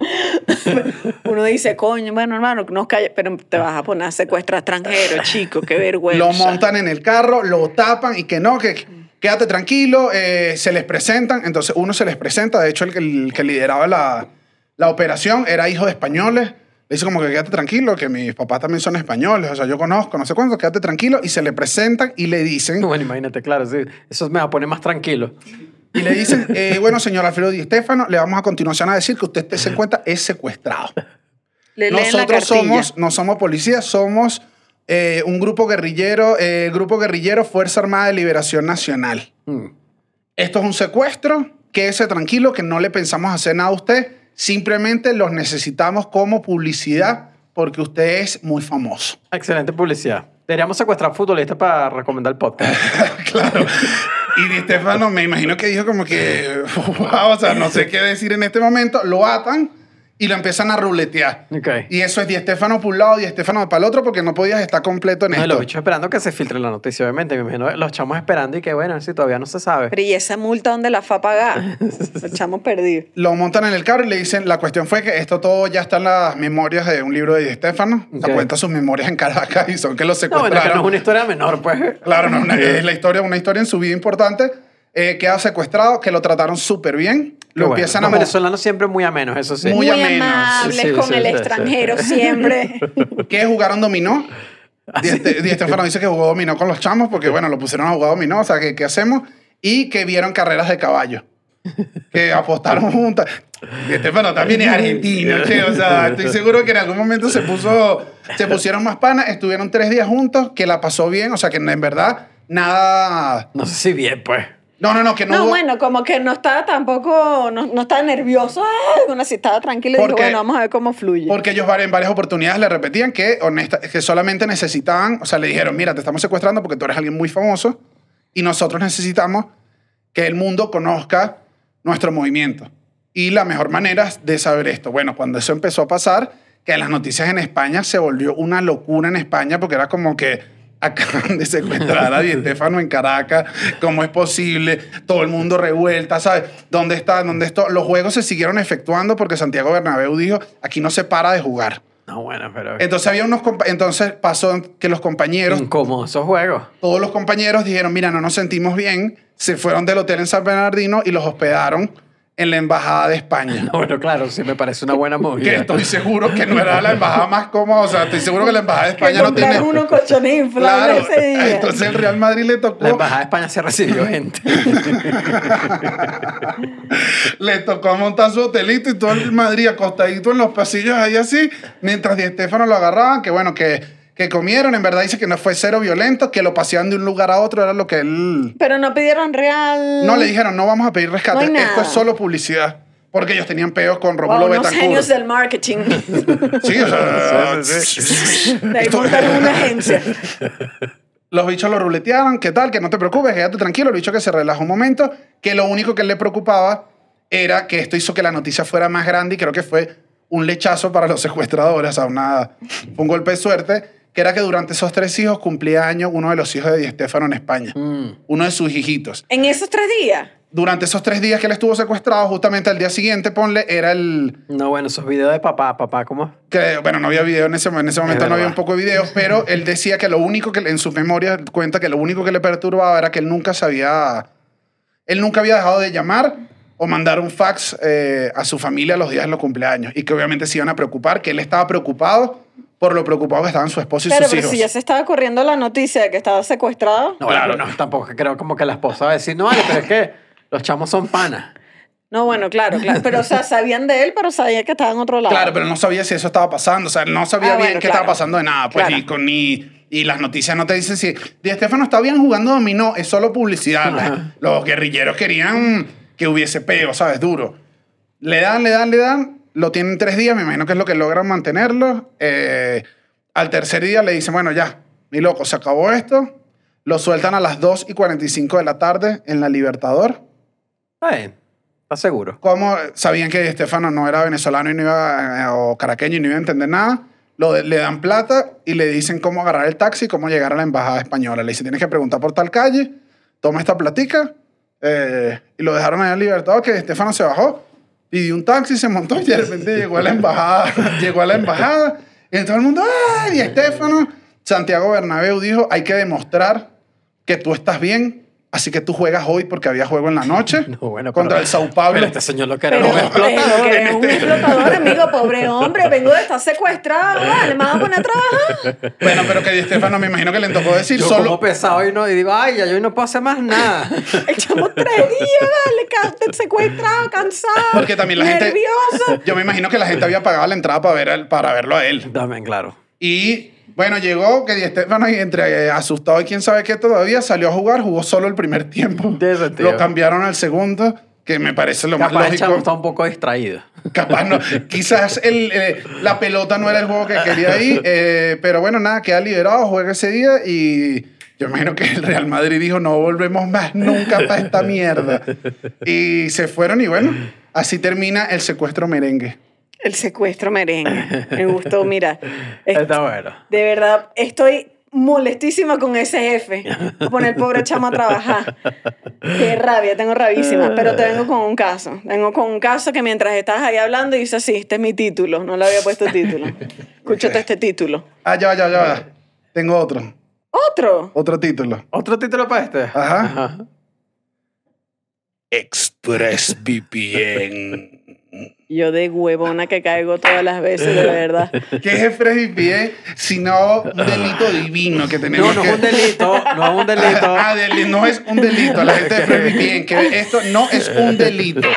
Uno dice, coño, bueno, hermano, que nos calle, pero te vas a poner a secuestrar extranjeros, chico, qué vergüenza. Lo montan en el carro, lo tapan y que no, que quédate tranquilo, eh, se les presentan, entonces uno se les presenta, de hecho el, que- el que lideraba la, la operación era hijo de españoles, le dice como que quédate tranquilo, que mis papás también son españoles, o sea, yo conozco, no sé cuánto, quédate tranquilo, y se le presentan y le dicen, Bueno, imagínate, claro, sí. Eso me va a poner más tranquilo. y le dicen, eh, bueno, señor Alfredo Di Stefano, le vamos a continuación a decir que usted se encuentra es secuestrado. Le Nosotros somos, no somos policías, somos eh, un grupo guerrillero, eh, grupo guerrillero Fuerza Armada de Liberación Nacional. Mm. Esto es un secuestro, quédese tranquilo que no le pensamos hacer nada a usted, simplemente los necesitamos como publicidad porque usted es muy famoso. Excelente publicidad. Deberíamos secuestrar futbolistas para recomendar el podcast. claro. Y Di Stefano me imagino que dijo como que, wow, o sea, no sé qué decir en este momento, lo atan y lo empiezan a ruletear. Ok. Y eso es Di Stefano por un lado, Di Stefano para el otro, porque no podías estar completo en No, esto. los bichos esperando que se filtre la noticia, obviamente. Me imagino los chamos esperando y que bueno, si todavía no se sabe. Pero ¿y esa multa dónde la fue a pagar? Lo echamos perdido. Lo montan en el carro y le dicen, la cuestión fue que esto todo ya está en las memorias de un libro de Di Stefano. O sea, Ok. cuenta sus memorias en Caracas y son que lo No, bueno, secuestraron. que no es una historia menor, pues. Claro, no, una- es la historia, una historia en su vida importante. Eh, queda secuestrado, que lo trataron súper bien. Qué Lo bueno. empiezan Los a mo- venezolanos siempre muy amenos, eso sí. Muy Muy, ameno. amables Sí, sí, con sí, el sí, sí. extranjero siempre. que jugaron dominó. Di Este- Di Stefano dice que jugó dominó con los chamos porque, bueno, lo pusieron a jugar dominó, o sea, que ¿qué hacemos? Y que vieron carreras de caballo. Que apostaron juntas. Di Stefano también es argentino, che, o sea, estoy seguro que en algún momento se puso, se pusieron más panas, estuvieron tres días juntos, que la pasó bien, o sea, que en verdad nada... No sé si bien, pues. No, no, no, que no, No, hubo- bueno, como que no estaba tampoco, no, no estaba nervioso. Ay, bueno, si estaba tranquilo y dijo, Porque- bueno, vamos a ver cómo fluye. Porque ellos en varias oportunidades le repetían que, honesta, que solamente necesitaban, o sea, le dijeron, mira, te estamos secuestrando porque tú eres alguien muy famoso y nosotros necesitamos que el mundo conozca nuestro movimiento. Y la mejor manera de saber esto, bueno, cuando eso empezó a pasar, que las noticias en España se volvió una locura en España porque era como que acaban de secuestrar a Di Stefano en Caracas, ¿cómo es posible? Todo el mundo revuelta, ¿sabes? ¿Dónde está? ¿Dónde está? Los juegos se siguieron efectuando porque Santiago Bernabéu dijo, aquí no se para de jugar. No, bueno, pero. Entonces había unos entonces pasó que los compañeros, Incómodos esos juegos. todos los compañeros dijeron, mira, no nos sentimos bien, se fueron del hotel en San Bernardino y los hospedaron en la embajada de España. No, bueno, claro, sí me parece una buena Que movida. estoy seguro que no era la embajada más cómoda, o sea, estoy seguro que la embajada de que España no tiene... inflables Claro, ese día. entonces el Real Madrid le tocó, La embajada de España se recibió gente. le tocó montar su hotelito y todo el Madrid acostadito en los pasillos ahí así, mientras Di Stefano lo agarraban, que bueno, que, que comieron, en verdad dice que no fue cero violento, que lo paseaban de un lugar a otro, era lo que él... Pero no pidieron real. No le dijeron, no vamos a pedir rescate, No esto es solo publicidad. Porque ellos tenían peos con Wow, Romulo unos Betancourt. genios del marketing. Sí, o sea, De ahí montaron una agencia. Los bichos lo ruletearon, ¿qué tal? Que no te preocupes, quédate tranquilo. El bicho que se relajó un momento, que lo único que le preocupaba era que esto hizo que la noticia fuera más grande y creo que fue un lechazo para los secuestradores, o sea, una, un golpe de suerte, que era que durante esos tres hijos cumplía año uno de los hijos de Di en España, Mm. uno de sus hijitos. En esos tres días. Durante esos tres días que él estuvo secuestrado, justamente al día siguiente, ponle, era el, No, bueno, esos videos de papá, papá, ¿cómo? que bueno, no había video en ese, en ese momento, no había un poco de videos, pero él decía que lo único que en sus memorias cuenta que lo único que le perturbaba era que él nunca sabía, él nunca había dejado de llamar o mandar un fax eh, a su familia los días de los cumpleaños y que obviamente se iban a preocupar, que él estaba preocupado por lo preocupado que estaban su esposo y Claro, sus pero hijos. si ya se estaba corriendo la noticia de que estaba secuestrado. No, claro, no, tampoco creo como que la esposa va a decir, no, vale, pero es que los chamos son panas. No, bueno, claro, claro. Pero, o sea, sabían de él, pero sabían que estaba en otro lado. Claro, pero no sabía si eso estaba pasando, o sea, no sabía Ah, bien bueno, qué claro. estaba pasando de nada, pues, Claro. ni, con, ni, y las noticias no te dicen si Di Stefano está bien jugando dominó, es solo publicidad. Ajá. Los guerrilleros querían que hubiese peo, ¿sabes? Duro. Le dan, le dan, le dan, lo tienen tres días, me imagino que es lo que logran mantenerlo. Eh, al tercer día le dicen, bueno, ya, mi loco, se acabó esto. Lo sueltan a las 2 y 45 de la tarde en la Libertador. Bien, ¿estás seguro? ¿Cómo sabían que Estefano no era venezolano y no iba, eh, o caraqueño y no iba a entender nada? Lo de- le dan plata y le dicen cómo agarrar el taxi y cómo llegar a la embajada española. Le dicen, tienes que preguntar por tal calle, toma esta platica. eh, y lo dejaron allá en Libertador, que Estefano se bajó, pidió un taxi, se montó y de repente llegó a la embajada. llegó a la embajada y todo el mundo, ¡ay, Estefano! Santiago Bernabéu dijo, hay que demostrar que tú estás bien, así que tú juegas hoy porque había juego en la noche No, bueno, contra pero- el Sao Paulo. Pero este señor lo que era Pero, un explotador. pero que es un explotador, amigo, pobre hombre. Vengo de estar secuestrado, vale, me van a poner a trabajar. Bueno, pero que Di Stefano me imagino que le tocó decir Yo solo. como pesado y, no, y digo, ay, ya yo hoy no puedo hacer más nada. Echamos tres días, vale, secuestrado, cansado. Porque también la gente. Nervioso. Yo me imagino que la gente había pagado la entrada para, ver para verlo a él. También, claro. Y bueno, llegó que Di Stefano, y entre eh, asustado y quién sabe qué todavía, salió a jugar, jugó solo el primer tiempo. Lo cambiaron al segundo, que me parece lo Capaz más lógico. está un poco distraído. Capaz no. Quizás el, eh, la pelota no era el juego que quería ahí, eh, pero bueno, nada, queda liberado, juega ese día y yo imagino que el Real Madrid dijo, no volvemos más nunca para esta mierda. Y se fueron y bueno, así termina el secuestro merengue. El secuestro merengue. Me gustó, mira. Es- Está bueno. De verdad, estoy molestísima con ese jefe. Poner el pobre chamo a trabajar. Qué rabia, tengo rabísima. Pero te vengo con un caso. Vengo con un caso que mientras estás ahí hablando dice así, este es mi título. No le había puesto título. Escúchate este título. Ah, ya ya ya va. Tengo otro. Otro. Otro título. ¿Otro título para este? Ajá. ExpressVPN. Yo de huevona que caigo todas las veces, de verdad. ¿Qué es ExpressVPN? Sino un delito divino que tenemos No, no que... es un delito, no es un delito. Ah, deli- no es un delito. La gente de ExpressVPN, que esto no es un delito.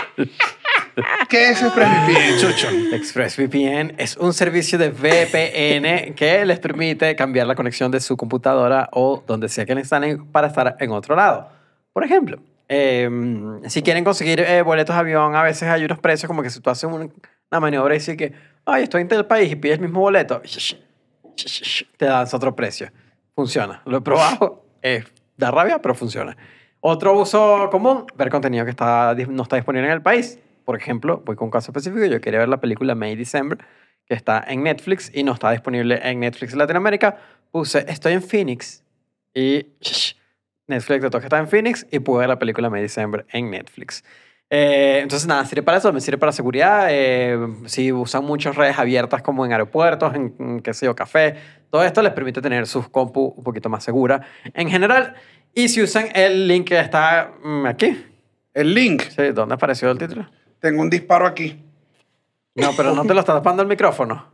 ¿Qué es ExpressVPN, Chucho? ExpressVPN es un servicio de VPN que les permite cambiar la conexión de su computadora o donde sea que están en- para estar en otro lado. Por ejemplo, eh, si quieren conseguir eh, boletos de avión, a veces hay unos precios como que si tú haces un- una maniobra y dices que, ay, estoy en tal país y pides el mismo boleto, te dan otro precio. Funciona. Lo he probado. Eh, da rabia, pero funciona. Otro uso común, ver contenido que está, no está disponible en el país. Por ejemplo, voy con un caso específico. Yo quería ver la película May December, que está en Netflix y no está disponible en Netflix Latinoamérica. Puse, estoy en Phoenix y Netflix de todo que está en Phoenix y pude ver la película May December en Netflix. Eh, entonces, nada, sirve para eso, me sirve para seguridad. eh, si usan muchas redes abiertas como en aeropuertos, en, en, qué sé yo, café, todo esto les permite tener sus compu un poquito más segura en general. Y si usan el link que está mm, aquí, El link. sí, ¿dónde apareció el título? Tengo un disparo aquí. No, pero no te lo está tapando el micrófono.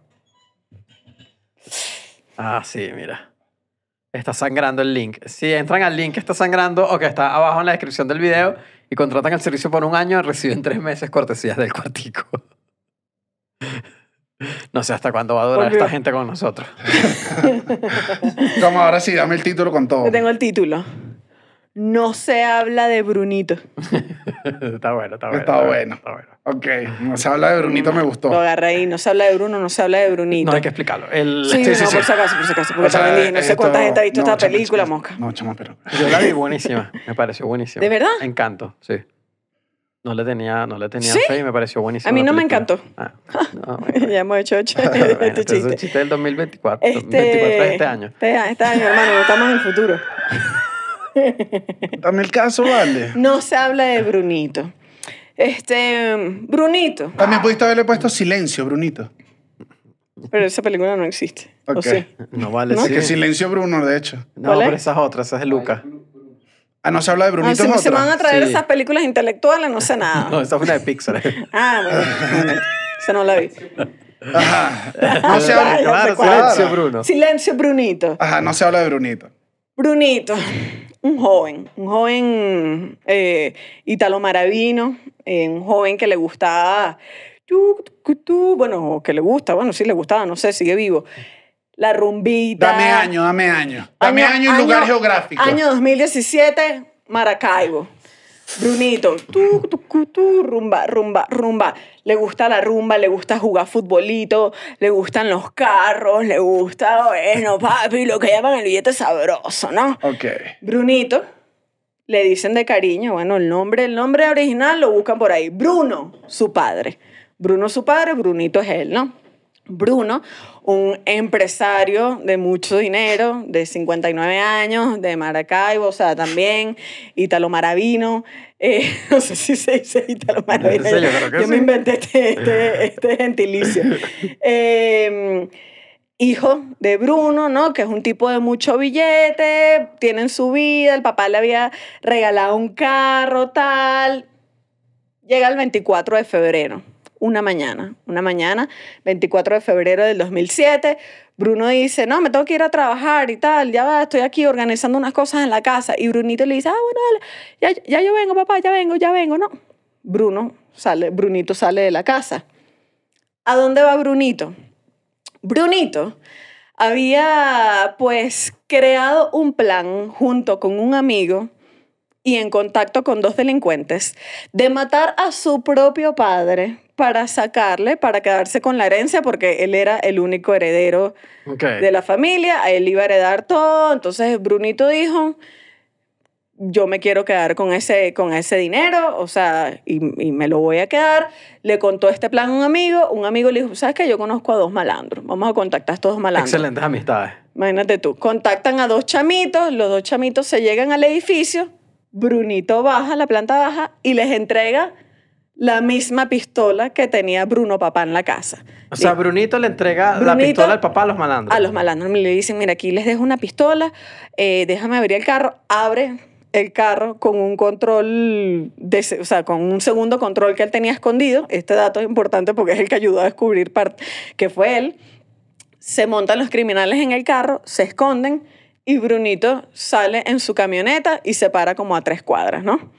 Ah, sí, mira. Está sangrando el link. Si entran al link que está sangrando o que está abajo en la descripción del video y contratan el servicio por un año, reciben tres meses cortesías del cuartico. No sé hasta cuándo va a durar esta gente con nosotros. Como ahora sí, dame el título con todo. Yo tengo el título. No se habla de Brunito. está bueno, está bueno. Está bueno. Está bueno. Ok, no se habla de Brunito, me Lo gustó. agarré ahí. No se habla de Bruno, no se habla de Brunito. No hay que explicarlo. El, Sí, Sí, sí, no, sí. por si acaso, por si acaso. Porque O sea, también dije, no sé cuánta gente ha visto no, esta chama, película, chama. mosca. No, chama, pero... Yo la vi buenísima. Me pareció buenísima. ¿De verdad? Encanto, sí. No le tenía, no le tenía ¿Sí? fe y me pareció buenísima. A mí no me encantó. Ah, no, bueno. ya hemos hecho ocho- Bueno, este este es un chiste. chiste del 2024. Este, 24 de este año. Este, este año, hermano, no estamos en el futuro. Dame el caso, vale. No se habla de Brunito. Este, Brunito. También pudiste haberle puesto silencio, Brunito. Pero esa película no existe. ¿O Ok. sí? No vale, ¿No? sí. Que silencio, Bruno, de hecho. No, ¿Cuál es? pero esa es otra, esa es de Luca. Ah, no se habla de Ah, Brunito, si es se otra. van a traer Sí. esas películas intelectuales, no sé nada. No, esa es una de Pixar. Ah, bueno. Esa no la vi. Ajá. No se habla... Claro, cuál. silencio, Bruno. Silencio, Brunito. Ajá, no se habla de Brunito. Brunito, un joven, un joven eh, italo maravino, eh, un joven que le gustaba, bueno, que le gusta, bueno, sí le gustaba, no sé, sigue vivo. La rumbita. Dame año, dame año. Dame año, y lugar geográfico. Año 2017, Maracaibo. Brunito, tu, tu, tu, rumba, rumba, rumba. Le gusta la rumba, le gusta jugar futbolito, le gustan los carros, le gusta, bueno, papi, lo que llaman el billete sabroso, ¿no? Ok. Brunito, le dicen de cariño, bueno, el nombre, el nombre original lo buscan por ahí. Bruno, su padre. Bruno, su padre, Brunito es él, ¿no? Bruno, un empresario de mucho dinero, de 59 años, de Maracaibo, o sea, también Italo Maravino. eh, no sé si se dice Italo Maravino. Sí, yo me inventé este, este, este gentilicio. Eh, hijo de Bruno, ¿no? Que es un tipo de mucho billete, tienen su vida, el papá le había regalado un carro, tal. Llega el 24 de febrero, una mañana, una mañana, 24 de febrero del 2007. Bruno dice, no, me tengo que ir a trabajar y tal, ya va, estoy aquí organizando unas cosas en la casa. Y Brunito le dice, ah, bueno, ya, ya yo vengo, papá, ya vengo, ya vengo, ¿no? Bruno sale, Brunito sale de la casa. ¿A dónde va Brunito? Brunito había pues creado un plan junto con un amigo y en contacto con dos delincuentes de matar a su propio padre para sacarle, para quedarse con la herencia, porque él era el único heredero Ok. de la familia, a él iba a heredar todo, entonces Brunito dijo, yo me quiero quedar con ese, con ese dinero, o sea, y, y me lo voy a quedar. Le contó este plan a un amigo, un amigo le dijo, ¿sabes qué? Yo conozco a dos malandros, vamos a contactar a estos dos malandros. Excelentes amistades. Imagínate tú, contactan a dos chamitos, los dos chamitos se llegan al edificio, Brunito baja, a la planta baja, y les entrega la misma pistola que tenía Bruno Papá en la casa. O sea, Brunito le entrega la pistola al papá a los malandros. A los malandros le dicen, mira, aquí les dejo una pistola, eh, déjame abrir el carro, abre el carro con un control, de, o sea, con un segundo control que él tenía escondido. Este dato es importante porque es el que ayudó a descubrir que fue él. Se montan los criminales en el carro, se esconden y Brunito sale en su camioneta y se para como a tres cuadras, ¿no?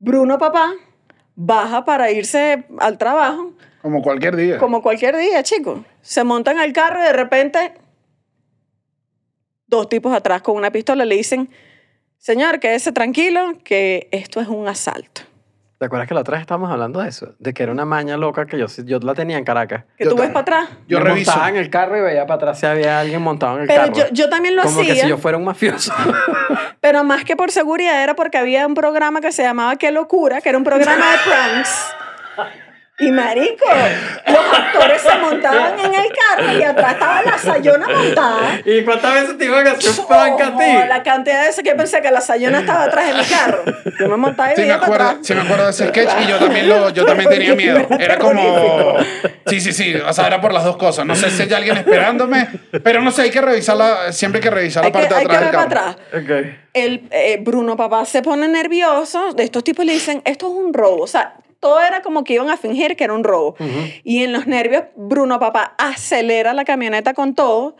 Bruno papá baja para irse al trabajo Como cualquier día. como cualquier día, chicos. Se montan al carro y de repente dos tipos atrás con una pistola le dicen, señor, quédese tranquilo, que esto es un asalto. ¿Te acuerdas que la otra vez estábamos hablando de eso? De que era una maña loca que yo, yo la tenía en Caracas. Que Yo tú ves también. para atrás. Yo Me reviso. montaba en el carro y veía para atrás si había alguien montado en el Pero carro. yo, yo también lo Como que hacía, si yo fuera un mafioso. pero más que por seguridad era porque había un programa que se llamaba Qué locura, que era un programa de pranks. Y marico, los actores se montaban en el carro y atrás estaba la sayona montada. ¿Y cuántas veces te iban a hacer un prank a ti? La cantidad de veces que pensé que la sayona estaba atrás de mi carro. Yo me montaba y Sí me, veía para acuerdo, atrás. sí me acuerdo de ese sketch y yo también, lo, yo también tenía miedo. Era como... Sí, sí, sí. O sea, era por las dos cosas. No sé si hay alguien esperándome, pero no sé, hay que revisarla. Siempre hay que revisar la Hay que, parte hay de que atrás ver del para atrás. Ok. El, eh, Bruno papá se pone nervioso. De estos tipos le dicen, esto es un robo. O sea, todo era como que iban a fingir que era un robo. Y en los nervios, Bruno papá acelera la camioneta con todo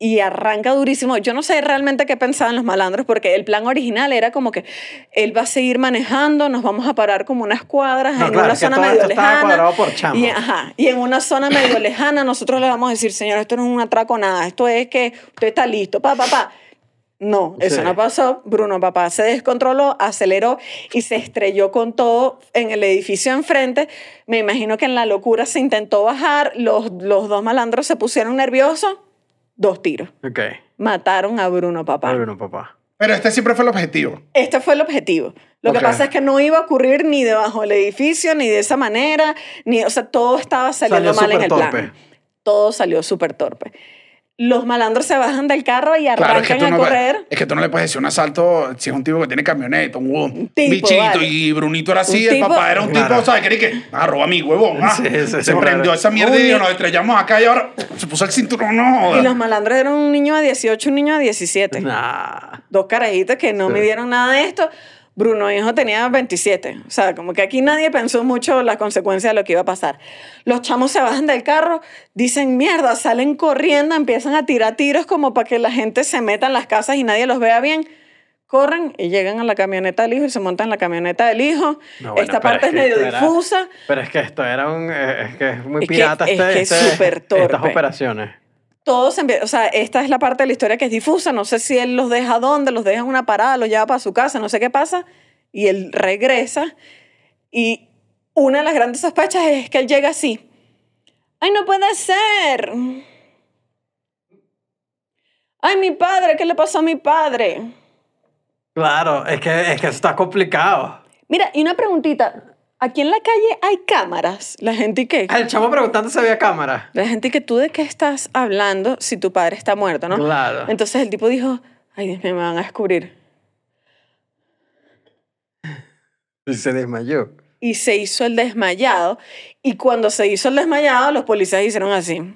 y arranca durísimo. Yo no sé realmente qué pensaban los malandros, porque el plan original era como que él va a seguir manejando, nos vamos a parar como unas cuadras No, en claro, una zona medio lejana. por. Y, ajá, y en una zona medio lejana nosotros le vamos a decir, señor, esto no es un atraco nada, esto es que usted está listo, pa, pa, pa. No, eso Sí. no pasó. Bruno papá se descontroló, aceleró y se estrelló con todo en el edificio enfrente. Me imagino que en la locura se intentó bajar, los, los dos malandros se pusieron nerviosos, dos tiros. Ok. Mataron a Bruno papá. Ay, Bruno, papá. Pero este siempre fue el objetivo. Este fue el objetivo. Lo que pasa es que no iba a ocurrir ni debajo del edificio, ni de esa manera, ni, o sea, todo estaba saliendo Salió mal en el súper plan. torpe. Todo salió súper torpe. Los malandros se bajan del carro y Claro, es que, arrancan tú a no, correr. es que tú no le puedes decir un asalto si es un tipo que tiene camioneta, un, un tipo, bichito, vale. y Brunito era así, el tipo- papá era un Claro. tipo, ¿sabes? qué? que, ah, roba mi huevón, ah. Sí, sí, se sí, prendió claro. esa mierda y nos estrellamos acá y ahora se puso el cinturón, no. Y los malandros eran un niño de 18, un niño de 17. Nah. Dos carajitos que no Sí. me dieron nada de esto. Bruno hijo tenía 27. O sea, como que aquí nadie pensó mucho las consecuencias de lo que iba a pasar. Los chamos se bajan del carro, dicen mierda, salen corriendo, empiezan a tirar tiros como para que la gente se meta en las casas y nadie los vea bien. Corren y llegan a la camioneta del hijo y se montan en la camioneta del hijo. No, bueno, Esta parte es que medio era- difusa. Pero es que esto era un. eh, Es que es muy Es que- pirata es este, que es este- súper estas operaciones. Todos o sea, esta es la parte de la historia que es difusa. No sé si él los deja dónde, los deja en una parada, los lleva para su casa, no sé qué pasa. Y él regresa. Y una de las grandes sospechas es que él llega así. ¡Ay, no puede ser! ¡Ay, mi padre! ¿Qué le pasó a mi padre? Claro, es que, es que está complicado. Mira, y una preguntita. Aquí en la calle hay cámaras. La gente y qué. Ah, El chamo preguntando si había cámara. La gente que tú de qué estás hablando si tu padre está muerto, ¿no? Claro. Entonces el tipo dijo, ay Dios mío, me van a descubrir. Y se desmayó. Y se hizo el desmayado. Y cuando se hizo el desmayado, los policías hicieron así.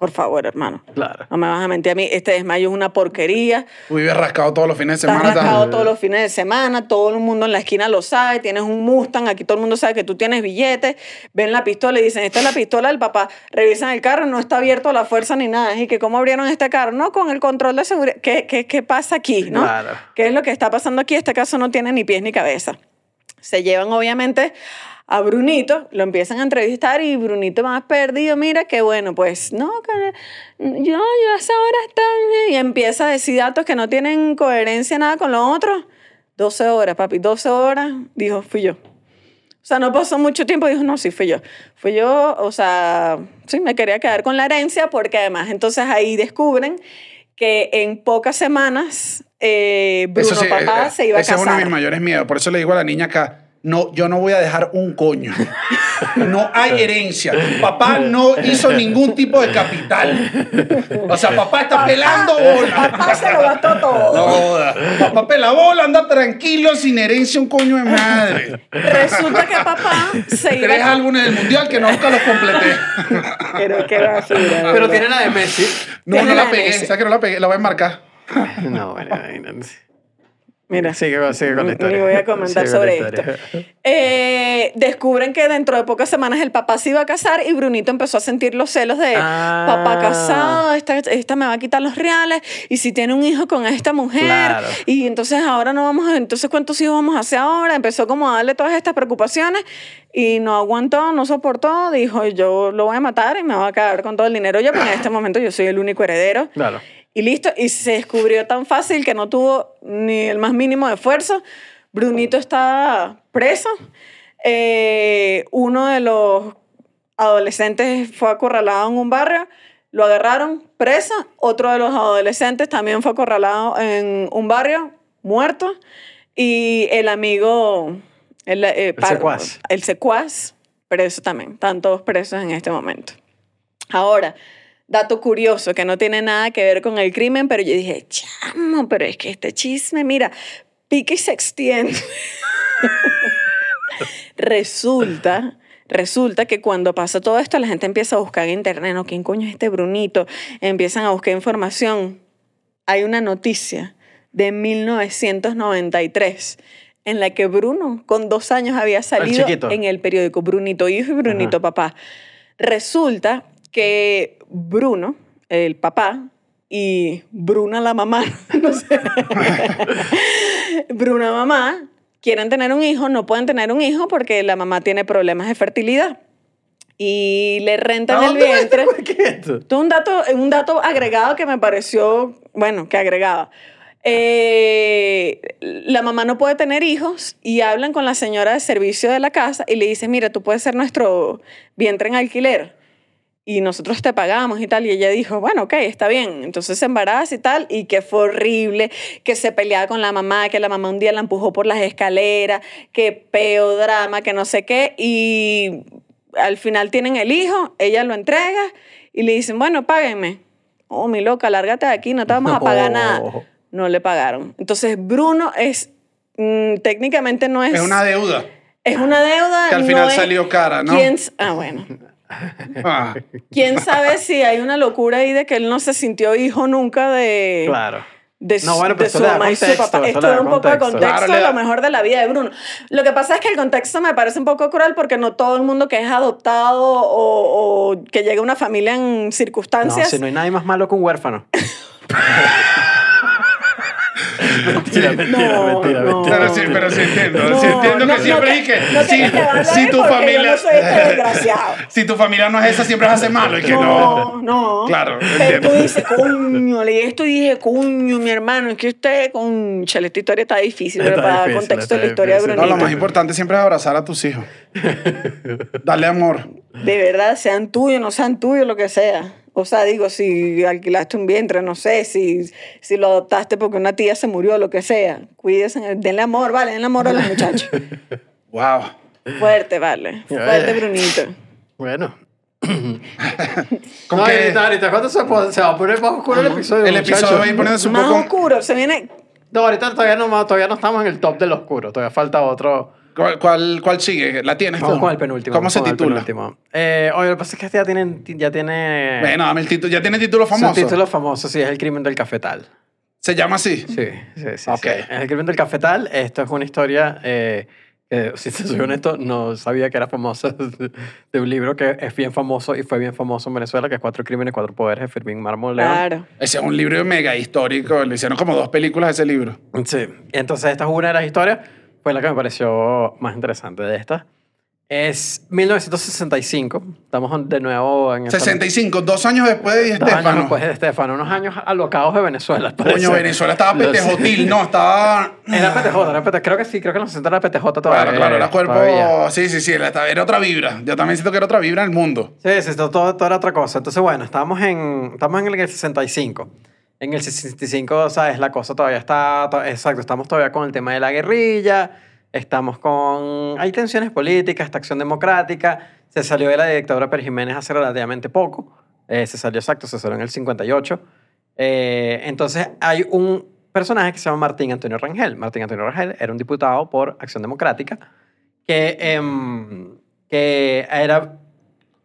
Por favor, hermano. Claro. No me vas a mentir a mí. Este desmayo es una porquería. Tú vives rascado todos los fines de semana. estás- rascado todos los fines de semana. Todo el mundo en la esquina lo sabe. Tienes un Mustang. Aquí todo el mundo sabe que tú tienes billetes. Ven la pistola y dicen, esta es la pistola del papá. Revisan el carro. No está abierto a la fuerza ni nada. Y que cómo abrieron este carro. No, con el control de seguridad. ¿Qué, qué, qué pasa aquí? ¿no? Claro. ¿Qué es lo que está pasando aquí? Este caso no tiene ni pies ni cabeza. Se llevan obviamente a Brunito, lo empiezan a entrevistar y Brunito más perdido, mira que bueno, pues no, que yo, yo a esa hora está y empieza a decir datos que no tienen coherencia nada con los otros. 12 horas, papi, 12 horas, dijo, fui yo. O sea, no pasó mucho tiempo, dijo, no, sí, fui yo. Fui yo, o sea, sí, me quería quedar con la herencia porque además entonces ahí descubren que en pocas semanas eh, Bruno sí, papá eh, se iba a ese es uno de casar. mis mayores miedos. Por eso le digo a la niña acá, no, yo no voy a dejar un coño. No hay herencia. Papá no hizo ningún tipo de capital. O sea, papá está pelando bola. Papá se lo gastó todo. No. Papá pela bola, anda tranquilo, sin herencia, un coño de madre. Resulta que papá se iba Tres álbumes del mundial que nunca los completé. Pero qué basura. Pero tiene la de Messi. No, no la la pegué. ¿Sabes que no la pegué? La voy a enmarcar. No, bueno, imagínate. Mira, Sigue, con- sigue con la historia. Ni voy a comentar Sigue sobre esto. Eh, descubren que dentro de pocas semanas el papá se iba a casar y Brunito empezó a sentir los celos de Ah. papá casado, esta, esta me va a quitar los reales y si tiene un hijo con esta mujer Claro. y entonces ahora no vamos a, entonces cuántos hijos vamos a hacer ahora, empezó como a darle todas estas preocupaciones y no aguantó, no soportó, dijo yo lo voy a matar y me voy a quedar con todo el dinero yo, porque en este momento yo soy el único heredero. Claro. Y listo, y se descubrió tan fácil que no tuvo ni el más mínimo de esfuerzo. Brunito está preso. Eh, uno de los adolescentes fue acorralado en un barrio, lo agarraron preso. Otro de los adolescentes también fue acorralado en un barrio, muerto. Y el amigo, el, eh, par- secuaz. el secuaz, preso también. Están todos presos en este momento. Ahora, dato curioso que no tiene nada que ver con el crimen, pero yo dije, chamo, pero es que este chisme, mira, pique y se extiende. resulta, resulta que cuando pasa todo esto, la gente empieza a buscar en internet, ¿no? ¿Quién coño es este Brunito? Empiezan a buscar información. Hay una noticia de 1993 en la que Bruno, con dos años, había salido en el periódico Brunito Hijo y Brunito Ajá. Papá. Resulta que Bruno, el papá, y Bruna la mamá, no sé, Bruna mamá, quieren tener un hijo, no pueden tener un hijo porque la mamá tiene problemas de fertilidad. Y le rentan el ¿Dónde ves vientre. este ¿Qué es esto? Esto es un dato, un dato agregado que me pareció, bueno, que agregaba. Eh, la mamá no puede tener hijos y hablan con la señora de servicio de la casa y le dicen, mira, tú puedes ser nuestro vientre en alquiler y nosotros te pagamos y tal. Y ella dijo, bueno, ok, está bien. Entonces se embaraza y tal, y que fue horrible, que se peleaba con la mamá, que la mamá un día la empujó por las escaleras, que peo drama, que no sé qué. Y al final tienen el hijo, ella lo entrega y le dicen, bueno, páguenme. Oh, mi loca, lárgate de aquí, no te vamos a pagar No. nada. No le pagaron. Entonces, Bruno es, mm, técnicamente no es... Es una deuda. es una deuda. Que al no final es- salió cara, ¿no? ¿Quién s- ah, bueno. Ah. ¿Quién sabe si hay una locura ahí de que él no se sintió hijo nunca de, Claro. de, su, No, bueno, pero de su mamá y su papá? eso Esto da un poco de contexto. Claro, da- lo mejor de la vida de Bruno. Lo que pasa es que el contexto me parece un poco cruel porque no todo el mundo que es adoptado o, o que llega a una familia en No, circunstancias. si no hay nadie más malo que un huérfano. mentira, mentira, No, mentira, no. mentira. Pero sí, pero sí entiendo. No, sí entiendo no, que siempre no, dije. no si, que si tu familia. no soy este desgraciado. si tu familia no es esa, siempre vas a ser malo. Y que No, no. no. Claro, Pero entiendo. tú dices, coño, leí esto y dije, coño, mi hermano, es que usted, con esta historia está difícil, pero Está para dar difícil, contexto de la historia de difícil. No, Brunito. lo más importante siempre es abrazar a tus hijos. Darle amor. De verdad, sean tuyos, no sean tuyos, lo que sea. O sea, digo, si alquilaste un vientre, no sé, si, si lo adoptaste porque una tía se murió, lo que sea. Cuídense, denle amor, vale, denle amor a los muchachos. Wow. Fuerte, vale. Fuerte, Brunito. Bueno. ¿Con no, qué? ahorita, ahorita, ¿cuándo se, se va a poner más oscuro el episodio? El episodio va a ir poniéndose un Más poco. oscuro, se viene... No, ahorita todavía no, todavía no estamos en el top del oscuro. Todavía falta otro. ¿Cuál, cuál, cuál sigue? ¿La tienes Vamos tú? con el penúltimo. ¿Cómo se titula? Eh, oye, lo que pasa es que este ya tiene... Ya tiene Bueno, dame el título. Ya tiene título Su famoso. título famoso, sí, es El crimen del cafetal. Se llama así. Sí, sí, sí. Ok. sí. Es El crimen del cafetal. Esto es una historia eh, que, si te soy honesto, no sabía que era famosa. De un libro que es bien famoso y fue bien famoso en Venezuela, que es Cuatro crímenes, cuatro poderes, de Fermín Mármol León. Claro. Ese es un libro mega histórico. Le hicieron como dos películas a ese libro. Sí. Entonces, esta es una de las historias. Fue la que me pareció más interesante de esta. Es 1965. Estamos de nuevo en... esta- 65, dos años después de Di Dos años Stefano. después de Estefano. Unos años alocados de Venezuela. Coño. Venezuela estaba petejotil, ¿no? Estaba. Era PTJ, era PTJ. Creo que sí, creo que en los 60 era PTJ todavía. Claro, claro, era cuerpo. todavía. Sí, sí, sí, era, otra vibra. Yo también siento que era otra vibra en el mundo. Sí, sí, todo, todo, era otra cosa. Entonces, bueno, estábamos en, estábamos en el 65. En el 65, ¿sabes? La cosa todavía está, to- exacto, estamos todavía con el tema de la guerrilla, estamos con, hay tensiones políticas, esta acción democrática, se salió de la dictadura Pérez Jiménez hace relativamente poco, eh, se salió exacto, se salió en el 58. Eh, entonces hay un personaje que se llama Martín Antonio Rangel. Martín Antonio Rangel era un diputado por Acción Democrática que, em, que era,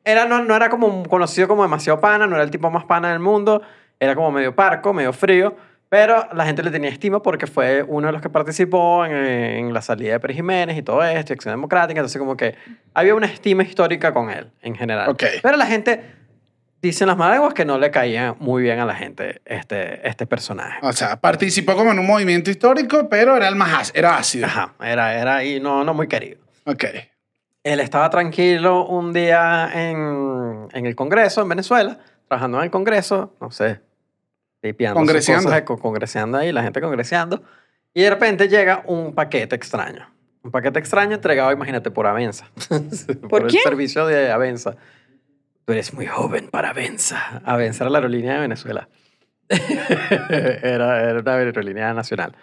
era no, no era como conocido como demasiado pana, no era el tipo más pana del mundo, era como medio parco, medio frío, pero la gente le tenía estima porque fue uno de los que participó en, en la salida de Pérez Jiménez y todo esto, y Acción Democrática, entonces como que había una estima histórica con él en general. Ok. Pero la gente, dicen las malaguas que no le caía muy bien a la gente este, este personaje. O sea, participó como en un movimiento histórico, pero era el más era ácido. Ajá, era, era ahí no, no muy querido. Ok. Él estaba tranquilo un día en, en el Congreso, en Venezuela, trabajando en el Congreso, no sé, tipeando Congreseando. cosas, congreseando ahí, la gente congreseando, y de repente llega un paquete extraño. Un paquete extraño entregado, imagínate, por Avenza. por el quién? servicio de Avenza. Tú eres muy joven para Avenza. Avenza era la aerolínea de Venezuela. era, era una aerolínea nacional.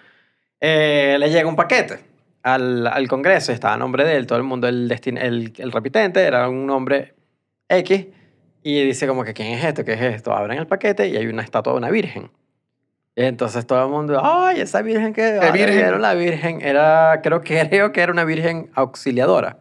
Eh, le llega un paquete al, al Congreso, estaba a nombre de él, todo el mundo, el, destin el, el repitente era un nombre X, y dice como que, ¿quién es esto? ¿Qué es esto? Abren el paquete y hay una estatua de una virgen. Y entonces todo el mundo, ay, esa virgen que ¿Qué virgen? era la virgen, era, creo que, creo que era una virgen auxiliadora.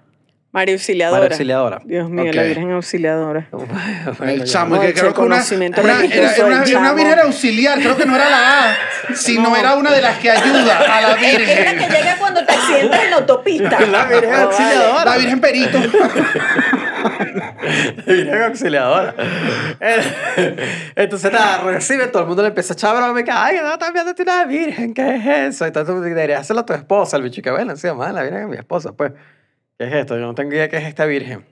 María Auxiliadora. María Auxiliadora. Dios mío, Ok. la Virgen Auxiliadora. Bueno, El chamo, que creo que una, una- era, era una, una virgen auxiliar, creo que no era la A, sino No. era una de las que ayuda a la Es la que virgen. llega cuando te sientas en la autopista. La Virgen vale. Auxiliadora. La virgen perito. Virgen auxiliadora. Entonces, nada, recibe, todo el mundo le empieza a echar broma y que, ay, no, estás viéndote una virgen, ¿qué es eso? Entonces, tú deberías hacerlo a tu esposa. El bicho que, bueno, sí, mamá, la virgen es mi esposa, pues. ¿Qué es esto? Yo no tengo idea qué es esta virgen.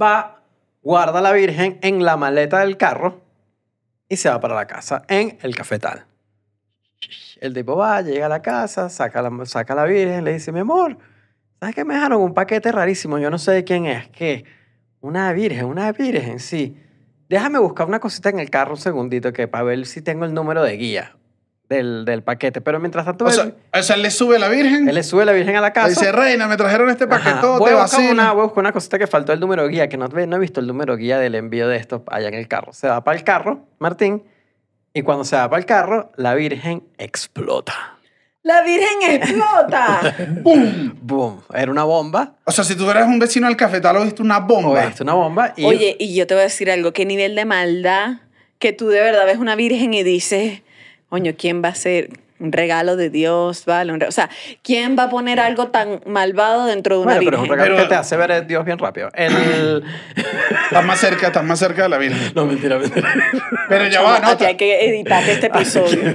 Va, guarda la virgen en la maleta del carro y se va para la casa en el cafetal. El tipo va, llega a la casa, saca la, saca la virgen, le dice, mi amor, ¿sabes qué me dejaron un paquete rarísimo? Yo no sé de quién es. ¿Qué? Una virgen, una virgen, sí. Déjame buscar una cosita en el carro un segundito que para ver si tengo el número de guía del, del paquete. Pero mientras tanto, O él, sea, o sea, él le sube la virgen. él le sube la virgen a la le casa. dice, reina, me trajeron este paquetote, voy, a buscar una, voy a buscar una cosita que faltó el número de guía, que no, no he visto el número de guía del envío de esto allá en el carro. Se va para el carro, Martín, y cuando se va para el carro, la virgen explota. La Virgen explota. ¡Pum! Boom. Era una bomba. O sea, si tú eres un vecino del cafetal o viste una bomba. esto, una bomba. Y Oye, y yo te voy a decir algo, qué nivel de maldad que tú de verdad ves una virgen y dices, coño, ¿quién va a ser un regalo de Dios? ¿Vale? Un O sea, ¿quién va a poner algo tan malvado dentro de una Bueno, pero es un virgen? regalo Pero- que te hace ver a Dios bien rápido. El... Estás más cerca, estás más cerca de la virgen. no, mentira, mentira. Pero ya va, no. Hay que editar este episodio.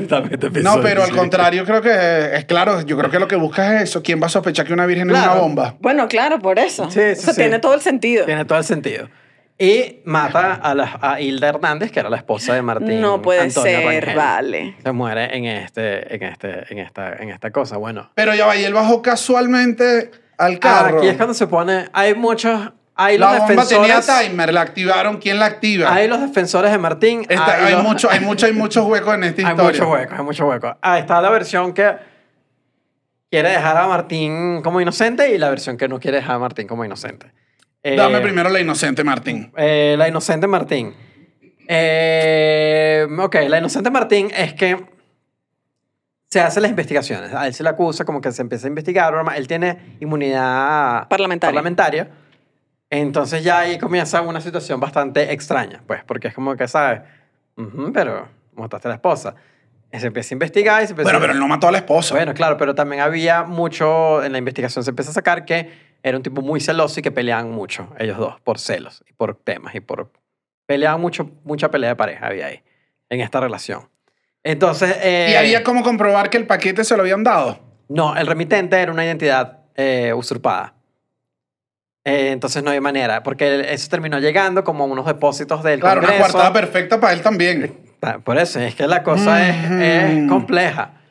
No, pero al contrario, creo que es claro. Yo creo que lo que buscas es eso. ¿Quién va a sospechar que una virgen es una bomba? Bueno, claro, por eso. Sí, sí, o sea, sí. tiene todo el sentido. Tiene todo el sentido. Y mata a, la, a Hilda Hernández, que era la esposa de Martín. No puede Antonio ser, Rangel. vale. Se muere en, este, en, este, en, esta, en esta cosa. Bueno, Pero ya va, y él bajó casualmente al carro. aquí es cuando se pone. Hay muchos. Hay los la bomba tenía timer, la activaron. ¿Quién la activa? Hay los defensores de Martín. Hay, los- mucho, hay, mucho, hay muchos huecos en esta Hay historia. muchos huecos, hay muchos huecos. Ahí está la versión que quiere dejar a Martín como inocente y la versión que no quiere dejar a Martín como inocente. Eh, Dame primero la inocente, Martín. eh, la inocente Martín. Eh, ok, la inocente Martín es que se hacen las investigaciones. A él se le acusa como que se empieza a investigar. Él tiene inmunidad Parlamentaria. parlamentaria. Entonces ya ahí comienza una situación bastante extraña, pues, porque es como que, ¿sabes? Pero mataste a la esposa. Y se empieza a investigar y se empieza Bueno, a... pero él no mató a la esposa. Bueno, claro, pero también había mucho, en la investigación se empieza a sacar que era un tipo muy celoso y que peleaban mucho, ellos dos, por celos y por temas y por... Peleaban mucho, mucha pelea de pareja había ahí, en esta relación. Entonces... eh, y había como comprobar que el paquete se lo habían dado. No, el remitente era una identidad eh, usurpada. Eh, entonces no hay manera, porque eso terminó llegando como unos depósitos del Claro, una Congreso. coartada perfecta para él también. Ah, Por eso, es que la cosa es, es Ujú. compleja.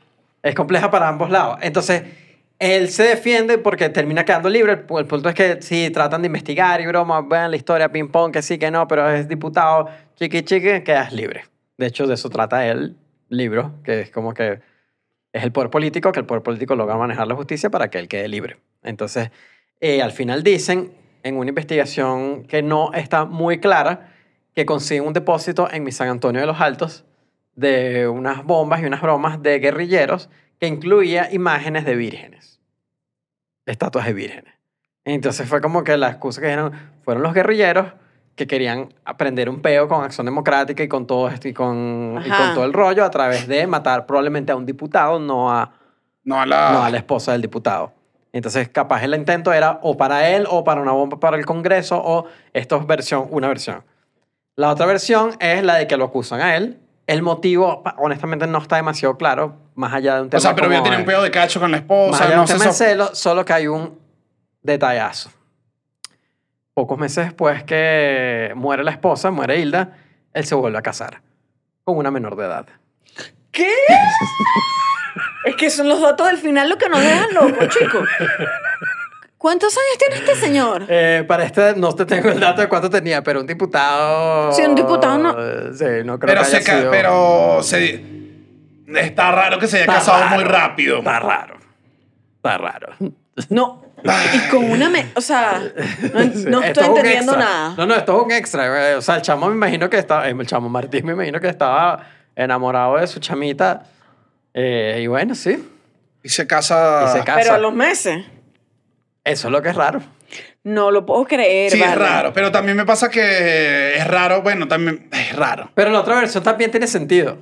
Es compleja para ambos lados. Entonces, él se defiende porque termina quedando libre. El, pu- el punto es que si tratan de investigar y broma, vean la historia, ping-pong, que sí, que no, pero es diputado, chiqui, chiqui, quedas libre. De hecho, de eso trata él libro, que es como que es el poder político, que el poder político logra manejar la justicia para que él quede libre. Entonces, eh, al final dicen, en una investigación que no está muy clara, que consiguen un depósito en mi San Antonio de los Altos de unas bombas y unas bromas de guerrilleros que incluía imágenes de vírgenes, estatuas de vírgenes. Entonces fue como que la excusa que dieron fueron los guerrilleros que querían aprender un peo con Acción Democrática y con todo esto y con, y Ajá. con todo el rollo a través de matar probablemente a un diputado, no a, No a la. no a la esposa del diputado. Entonces, capaz el intento era o para él o para una bomba para el Congreso o esto es versión, una versión. La otra versión es la de que lo acusan a él. El motivo, honestamente, no está demasiado claro, más allá de un tema o sea, pero como, ya tenía un pedo de cacho con la más esposa. allá de No un tema de so- celo, solo que hay un detallazo. Pocos meses después que muere la esposa, muere Hilda, él se vuelve a casar con una menor de edad. ¿Qué? es que son los datos del final lo que nos dejan locos, chicos. ¿Cuántos años tiene este señor? Eh, para este no te tengo el dato de cuánto tenía, pero un diputado. Sí, un diputado no- Eh, Sí, no creo Pero, que haya se ca- sido- pero se. Está raro que se haya Está casado raro, muy rápido. Está raro. Está raro. No. Y con una... me- o sea, no, no esto estoy es un entendiendo extra. nada. No, no, esto es un extra. eh, O sea, el chamo me imagino que estaba. El chamo Martín me imagino que estaba enamorado de su chamita. eh, y bueno, sí. Y se casa. Y se casa. Pero a los meses. Eso es lo que es raro. No lo puedo creer, Sí, es raro. Pero también me pasa que es raro. Bueno, también es raro. Pero la otra versión también tiene sentido.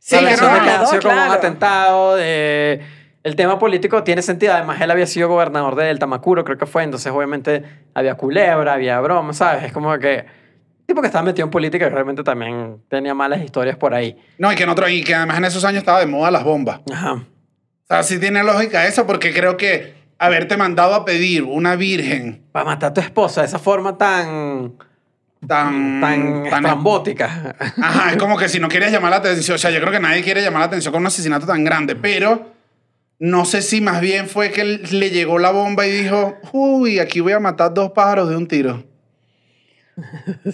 Sí, la versión de que ha sido como un claro. atentado, de... el tema político tiene sentido. Además, él había sido gobernador del Tamacuro, creo que fue. Entonces, obviamente, había culebra, había broma, ¿sabes? Es como que... Tipo que estaba metido en política y realmente también tenía malas historias por ahí. No, y que, en otro, y que además en esos años estaba de moda las bombas. Ajá. O sea, sí tiene lógica eso, porque creo que haberte mandado a pedir una virgen Para matar a tu esposa de esa forma tan... tan. tan estrambótica. Ajá, es como que si no quieres llamar la atención. O sea, yo creo que nadie quiere llamar la atención con un asesinato tan grande, pero no sé si más bien fue que le llegó la bomba y dijo, uy, aquí voy a matar dos pájaros de un tiro.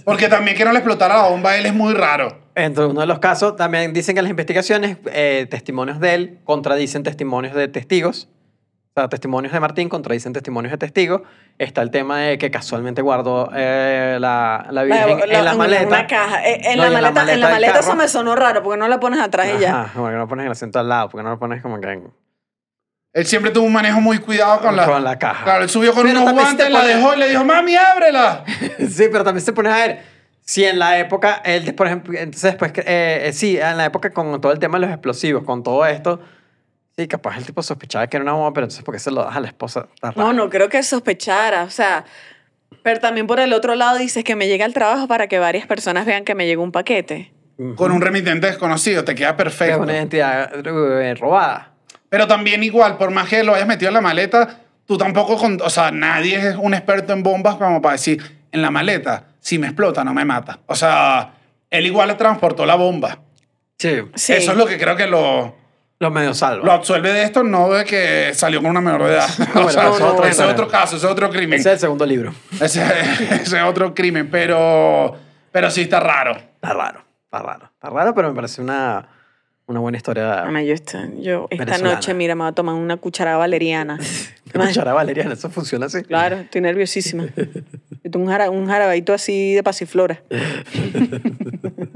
Porque también que no le explotara la bomba a él es muy raro. Entre uno de los casos, también dicen que en las investigaciones, eh, testimonios de él contradicen testimonios de testigos. Sea, testimonios de Martín contradicen testimonios de testigos. Está el tema de que casualmente guardó eh, la, la Virgen La- la- en la maleta. Una caja. Eh, En, No, la, y maleta, en la maleta eso me sonó raro, porque no la pones atrás y ya. Porque no lo pones en el asiento al lado, porque no lo pones como que en- Él siempre tuvo un manejo muy cuidado con la, Con la caja. Claro, él subió con Pero unos guantes, te la dejó y le dijo, mami, ábrela. Sí, pero también se pone a ver si en la época, él, por ejemplo, entonces después, eh, eh, sí, en la época con todo el tema de los explosivos, con todo esto, sí, capaz el tipo sospechaba que era una bomba, pero entonces ¿por qué se lo das a la esposa? No, no creo que sospechara, o sea, pero también por el otro lado dices que me llega al trabajo para que varias personas vean que me llegó un paquete. Con un remitente desconocido, te queda Que es perfecto. una identidad eh, robada. Pero también igual, por más que lo hayas metido en la maleta, tú tampoco, con, o sea, nadie es un experto en bombas como para decir, en la maleta, si me explota, no me mata. O sea, él igual le transportó la bomba. Sí. Sí. Eso es lo que creo que lo, Los medios salvan. lo absuelve de esto, no de que salió con una menor de edad. No, o sea, es otra ese es otro caso, ese es otro crimen. Ese es el segundo libro. Ese, ese es otro crimen, pero, pero sí está raro. Está raro, está raro. Está raro, pero me parece una, una buena historia. Ana, yo esta, yo esta Venezolana. noche, mira, me voy a tomar una cucharada valeriana. Una cuchara valeriana, eso funciona así. Claro, estoy nerviosísima. Yo tengo un, jara, un jarabadito así de pasiflora.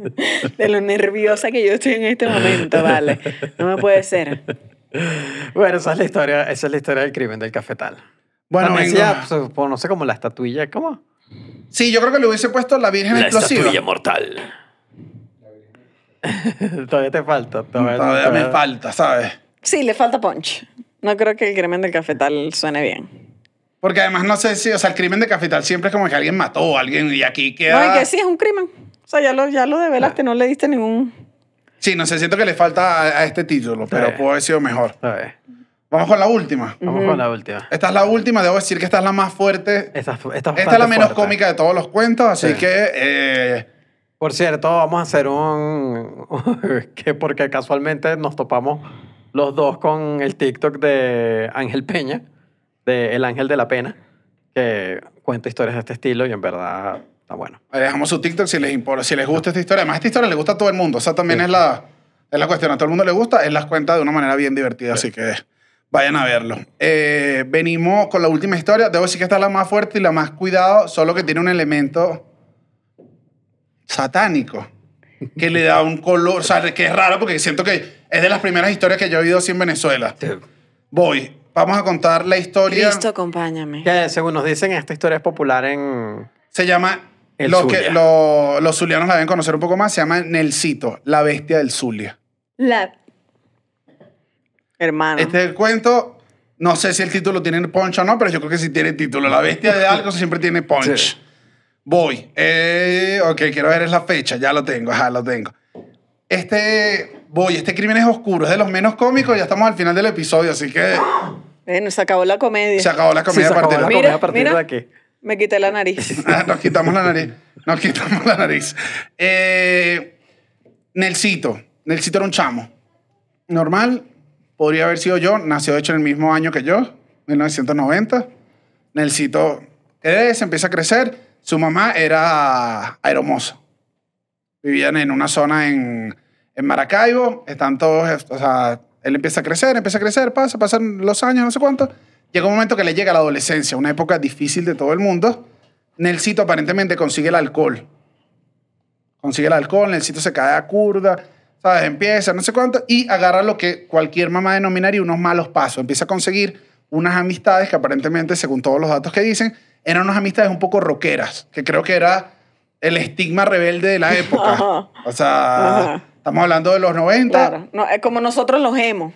de lo nerviosa que yo estoy en este momento, vale. No me puede ser. Bueno, esa es la historia, esa es la historia del crimen del cafetal. Bueno, También decía, pues, pues, no sé, como la estatuilla, ¿cómo? Sí, yo creo que le hubiese puesto la Virgen explosiva. mortal. todavía te falta. Todavía, Todavía me falta, ¿sabes? Sí, le falta punch. No creo que el crimen del cafetal suene bien. Porque además no sé si, o sea, el crimen de capital siempre es como que alguien mató a alguien y aquí queda... No, y que sí es un crimen. O sea, ya lo, ya lo develaste, no le diste ningún... Sí, no sé, siento que le falta a, a este título, pero Sí. pudo haber sido mejor. A ver, Vamos con la última. Vamos con la última. Esta es la última, debo decir que esta es la más fuerte. Esta, esta, es Esta es bastante la menos fuerte. cómica de todos los cuentos, así Sí. que... eh, Por cierto, vamos a hacer un... que porque casualmente nos topamos los dos con el TikTok de Ángel Peña, de El Ángel de la Pena, que cuenta historias de este estilo y en verdad está bueno. ahí dejamos su TikTok si les importa, si les gusta esta historia. Además, esta historia le gusta a todo el mundo. O sea, también es la, Es la cuestión. A todo el mundo le gusta. Él las cuenta de una manera bien divertida, así que vayan a verlo. Eh, venimos con la última historia. Debo decir que esta es la más fuerte y la más cuidado, solo que tiene un elemento satánico que le da un color, o sea, que es raro porque siento que es de las primeras historias que yo he oído así en Venezuela. Voy, vamos a contar la historia. Cristo, acompáñame. Que según nos dicen, esta historia es popular en... Se llama, El lo que, Zulia. lo- los zulianos la deben conocer un poco más, se llama Nelsito, la bestia del Zulia. La... Hermano. Este es el cuento, no sé si el título tiene punch o no, pero yo creo que sí tiene título. La bestia de algo siempre tiene punch. Sí. Voy. Eh, ok, quiero ver es la fecha, ya lo tengo, ajá, lo tengo. Este, voy, este crimen es oscuro, es de los menos cómicos, ya estamos al final del episodio, así que Bueno, se acabó la comedia. se acabó la Sí, comedia se a partir acabó la de comedia Mira, a partir mira. de aquí. Me quité la nariz. Ah, Nos quitamos la nariz. Nos quitamos la nariz. Eh, Nelsito. Nelsito era un chamo. Normal. Podría haber sido yo. Nació, de hecho, en el mismo año que yo, 1990. Nelsito crece, empieza a crecer. Su mamá era aeromoza. Vivían en una zona en, en Maracaibo. Están todos, o sea, él empieza a crecer, empieza a crecer, pasa, pasan los años, no sé cuánto. Llega un momento que le llega la adolescencia, una época difícil de todo el mundo. Nelsito aparentemente consigue el alcohol. Consigue el alcohol, Nelsito se cae a curda, ¿sabes? Empieza, no sé cuánto, y agarra lo que cualquier mamá denominaría unos malos pasos. Empieza a conseguir unas amistades que aparentemente, según todos los datos que dicen, eran unas amistades un poco rockeras, que creo que era el estigma rebelde de la época. Ajá. O sea, Ajá. estamos hablando de los 90, Claro. No, es como nosotros los hemos.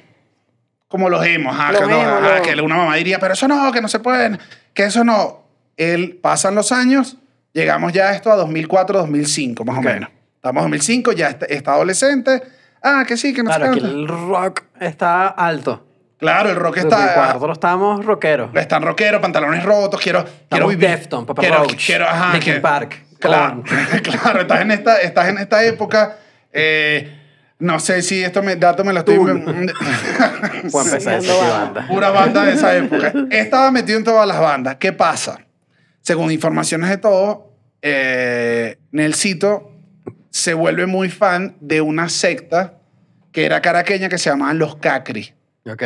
Como los hemos, ajá, Los que, no, emos, ajá, los- que una mamá diría, pero eso no, que no se pueden, que eso no. Él, pasan los años, llegamos ya a esto a 2004, 2005, más Ok. o menos. Estamos en 2005, ya está, está adolescente. Ah, que sí, que no Claro, aquí cuánto. el rock está alto. Claro, el rock Está... Nosotros estamos rockeros. Están rockeros, pantalones rotos, quiero, quiero vivir. Defton, Papa quiero, Roach, quiero, ajá, que- Park, Claro, claro, estás en esta, estás en esta época. eh, no sé si esto me, dato me lo estoy... Empezar Soñando qué banda. banda. Pura banda de esa época. Estaba metido en todas las bandas. ¿Qué pasa? Según informaciones de todo, eh, Nelsito se vuelve muy fan de una secta que era caraqueña que se llamaban los Cacri. ¿Ok?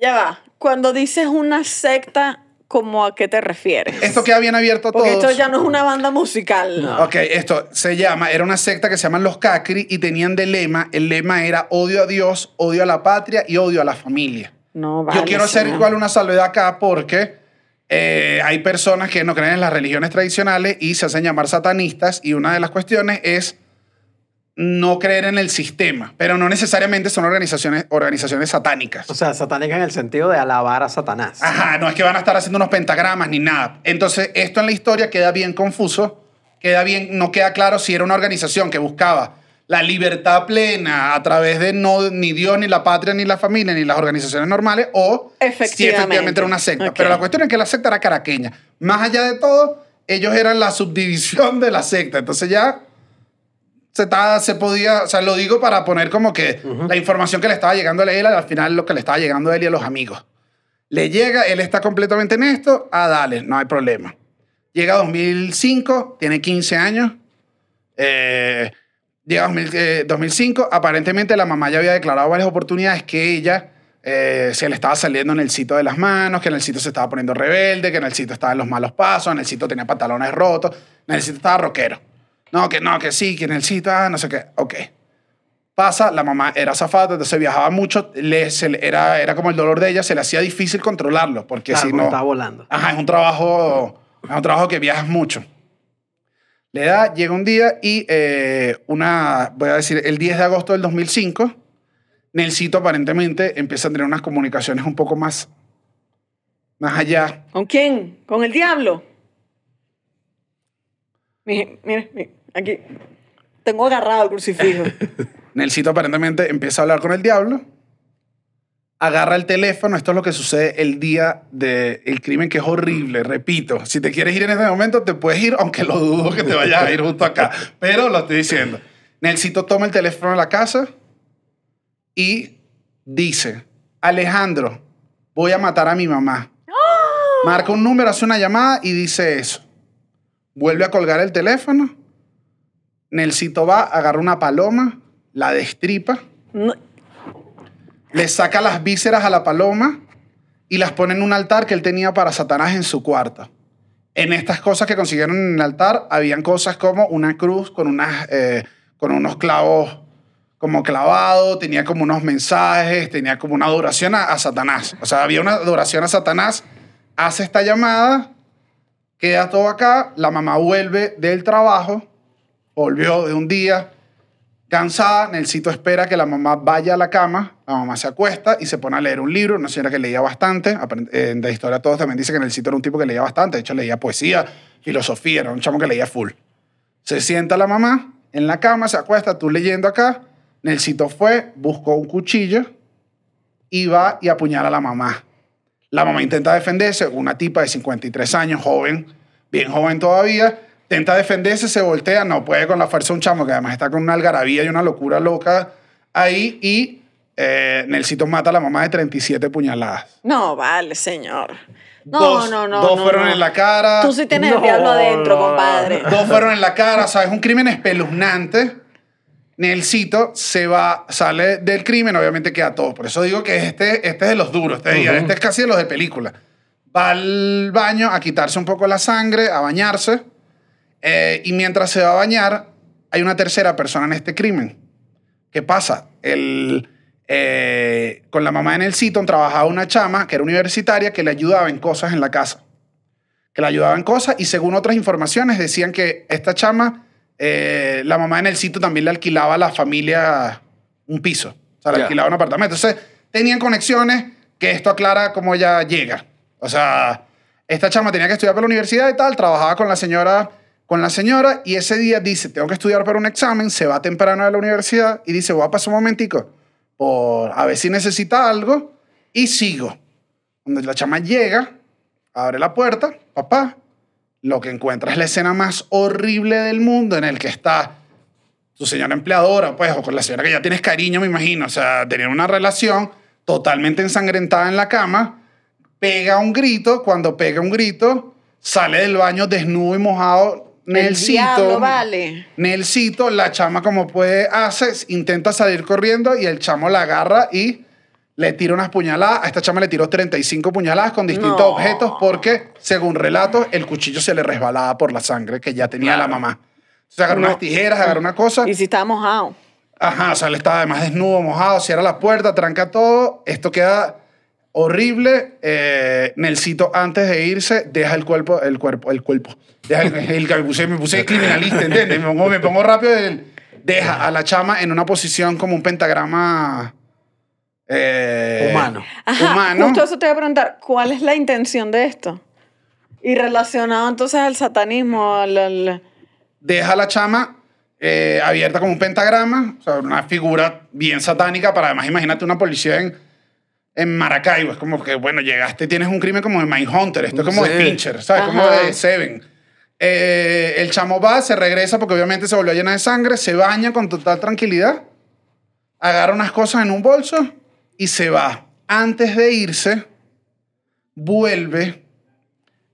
Ya va. Cuando dices una secta, ¿cómo a qué te refieres? Esto queda bien abierto a todos. Porque esto ya no es una banda musical. No. Ok, esto se llama, era una secta que se llaman los Cacri y tenían de lema, el lema era odio a Dios, odio a la patria y odio a la familia. No, vale. Yo quiero hacer señor. igual una salvedad acá porque eh, hay personas que no creen en las religiones tradicionales y se hacen llamar satanistas y una de las cuestiones es no creer en el sistema, pero no necesariamente son organizaciones, organizaciones satánicas. O sea, satánica en el sentido de alabar a Satanás. Ajá, no es que van a estar haciendo unos pentagramas ni nada. Entonces, esto en la historia queda bien confuso, queda bien, no queda claro si era una organización que buscaba la libertad plena a través de no ni Dios, ni la patria, ni la familia, ni las organizaciones normales, o si Efectivamente. efectivamente era una secta. Pero la cuestión es que la secta era caraqueña. Más allá de todo, ellos eran la subdivisión de la secta. Entonces ya se, se podía, o sea, lo digo para poner como que la información que le estaba llegando a él, al final lo que le estaba llegando a él y a los amigos. Le llega, él está completamente en esto, ah, dale, no hay problema. Llega 2005, tiene 15 años. Eh, llega 2000, eh, 2005, aparentemente la mamá ya había declarado varias oportunidades que ella eh, se le estaba saliendo en el sitio de las manos, que en el sitio se estaba poniendo rebelde, que en el sitio estaba en los malos pasos, en el sitio tenía pantalones rotos, en el sitio estaba rockero. No, que no, que sí, que en el sitio, ah, no sé qué. Ok. Pasa, la mamá era zafata, entonces viajaba mucho, le, se le- era, era como el dolor de ella, se le hacía difícil controlarlo, porque Claro, si porque no... estaba volando. Ajá, es un trabajo, es un trabajo que viajas mucho. Le da, llega un día y eh, una, voy a decir, el 10 de agosto del 2005, Nelsito aparentemente empieza a tener unas comunicaciones un poco más, más allá. ¿Con quién? ¿Con el diablo? Mire, mire, mire, aquí. Tengo agarrado el crucifijo. Nelsito aparentemente empieza a hablar con el diablo, agarra el teléfono, esto es lo que sucede el día del crimen, que es horrible, repito, si te quieres ir en este momento, te puedes ir, aunque lo dudo que te vayas a ir justo acá, pero lo estoy diciendo. Nelsito toma el teléfono a la casa y dice, Alejandro, voy a matar a mi mamá. Marca un número, hace una llamada y dice eso. Vuelve a colgar el teléfono. Nelsito va, agarra una paloma, la destripa No- le saca las vísceras a la paloma y las pone en un altar que él tenía para Satanás en su cuarto. En estas cosas que consiguieron en el altar, habían cosas como una cruz con, unas, eh, con unos clavos como clavados, tenía como unos mensajes, tenía como una adoración a, a Satanás. O sea, había una adoración a Satanás. Hace esta llamada, queda todo acá, la mamá vuelve del trabajo, volvió de un día, Cansada, Nelsito espera que la mamá vaya a la cama, la mamá se acuesta y se pone a leer un libro, una señora que leía bastante, eh, en la historia todos también dice que Nelsito era un tipo que leía bastante, de hecho leía poesía, filosofía, era un chamo que leía full. Se sienta la mamá en la cama, se acuesta, tú leyendo acá, Nelsito fue, buscó un cuchillo y va y apuñala a la mamá. La mamá intenta defenderse, una tipa de 53 años, joven, bien joven todavía, intenta defenderse, se voltea, no puede con la fuerza de un chamo que además está con una algarabía y una locura loca ahí y eh, Nelsito mata a la mamá de 37 puñaladas. No, vale, señor. No, dos, no, no. Dos no, fueron no. en la cara. Tú sí tienes No, el diablo adentro, no, no. compadre. Dos fueron en la cara, o sea, es un crimen espeluznante. Nelsito se va, sale del crimen, obviamente queda todo. Por eso digo que este, este es de los duros, este, este es casi de los de película. Va al baño a quitarse un poco la sangre, a bañarse. Eh, y mientras se va a bañar, hay una tercera persona en este crimen. ¿Qué pasa? El, eh, con la mamá de Nelsito trabajaba una chama que era universitaria que le ayudaba en cosas en la casa que la ayudaba en cosas y según otras informaciones decían que esta chama, eh, la mamá en el sitio también le alquilaba a la familia un piso, o sea, le Ya. alquilaba un apartamento. Entonces, tenían conexiones que esto aclara cómo ella llega. O sea, esta chama tenía que estudiar para la universidad y tal, trabajaba con la señora con la señora y ese día dice, tengo que estudiar para un examen, se va temprano de la universidad y dice, voy a pasar un momentico por a ver si necesita algo y sigo. Cuando la chama llega, abre la puerta, papá, lo que encuentra es la escena más horrible del mundo en el que está tu señora empleadora, pues, o con la señora que ya tienes cariño, me imagino, o sea, tenían una relación totalmente ensangrentada en la cama, pega un grito, cuando pega un grito, sale del baño desnudo y mojado, Nelsito. vale. Nelsito, la chama como puede, hace, intenta salir corriendo y el chamo la agarra y le tira unas puñaladas. A esta chama le tiró 35 puñaladas con distintos No. objetos porque, según relatos, el cuchillo se le resbalaba por la sangre que ya tenía la mamá. Se agarró unas tijeras, agarró una cosa. Y si está mojado. Ajá, o sea, él estaba además desnudo, mojado, cierra la puerta, tranca todo. Esto queda horrible. Eh, Nelsito, antes de irse, deja el cuerpo, el cuerpo, el cuerpo. Deja el, el- me, puse, me puse criminalista, ¿entiendes? Me pongo, me pongo rápido. el- deja a la chama en una posición como un pentagrama eh, Humano. Ajá, humano. justo eso te voy a preguntar, ¿cuál es la intención de esto? Y relacionado entonces al satanismo, al... al- deja a la chama eh, abierta como un pentagrama, o sea, una figura bien satánica para además, imagínate una policía en, en Maracaibo. Es como que, bueno, llegaste, tienes un crimen como de Mindhunter, esto es como Sí. de Fincher, ¿sabes? Como Ajá. de Seven. Eh, el chamo va, se regresa porque obviamente se volvió llena de sangre, se baña con total tranquilidad, agarra unas cosas en un bolso y se va. Antes de irse, vuelve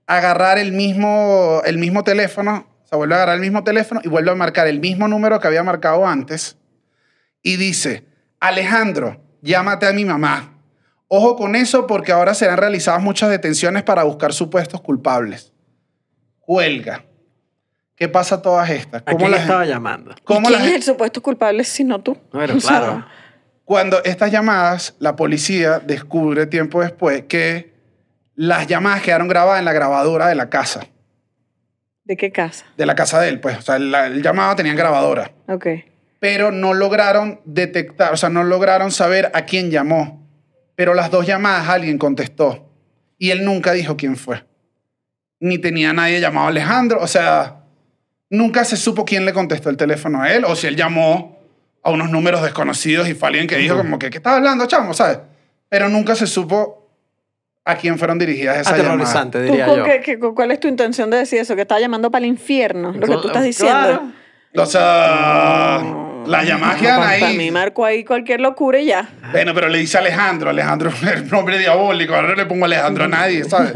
a agarrar el mismo, el mismo teléfono, o sea, vuelve a agarrar el mismo teléfono y vuelve a marcar el mismo número que había marcado antes y dice, Alejandro, llámate a mi mamá. Ojo con eso porque ahora serán realizadas muchas detenciones para buscar supuestos culpables. Cuelga. ¿Qué pasa a todas estas? ¿A quién la le estaba llamando? cómo ¿Quién la es el supuesto culpable si no tú? Bueno, claro. Cuando estas llamadas, la policía descubre tiempo después que las llamadas quedaron grabadas en la grabadora de la casa. ¿De qué casa? De la casa de él, pues. O sea, el, el llamado tenía grabadora. Ok. pero no lograron detectar, o sea, no lograron saber a quién llamó. Pero las dos llamadas alguien contestó y él nunca dijo quién fue. Ni tenía nadie llamado Alejandro, o sea, nunca se supo quién le contestó el teléfono a él o si él llamó a unos números desconocidos y fue alguien que dijo como que, ¿qué estás hablando, chamo? ¿Sabes? Pero nunca se supo a quién fueron dirigidas esas llamadas. Aterrorizante, ¿Tú, diría con yo. qué- qué- cuál es tu intención de decir eso? Que estaba llamando para el infierno, lo que tú estás diciendo. Claro. O sea, llamadas quedan Para, ahí. mí marco ahí cualquier locura y ya. Bueno, pero le dice Alejandro. Alejandro es un nombre diabólico. Ahora no le pongo Alejandro a nadie, ¿sabes?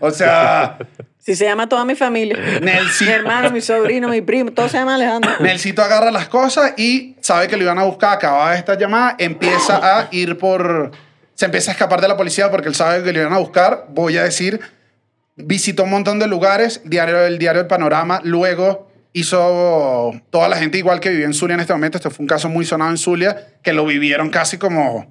O sea, Si se llama toda mi familia. Nelsi. Mi hermano, mi sobrino, mi primo, todos se llaman Alejandro. Nelsito agarra las cosas y sabe que lo iban a buscar. Acababa esta llamada, empieza a ir por. Se empieza a escapar de la policía porque él sabe que lo iban a buscar. Voy a decir, visitó un montón de lugares, diario, el diario El Panorama. Luego hizo toda la gente igual que vivía en Zulia en este momento. Este fue un caso muy sonado en Zulia, que lo vivieron casi como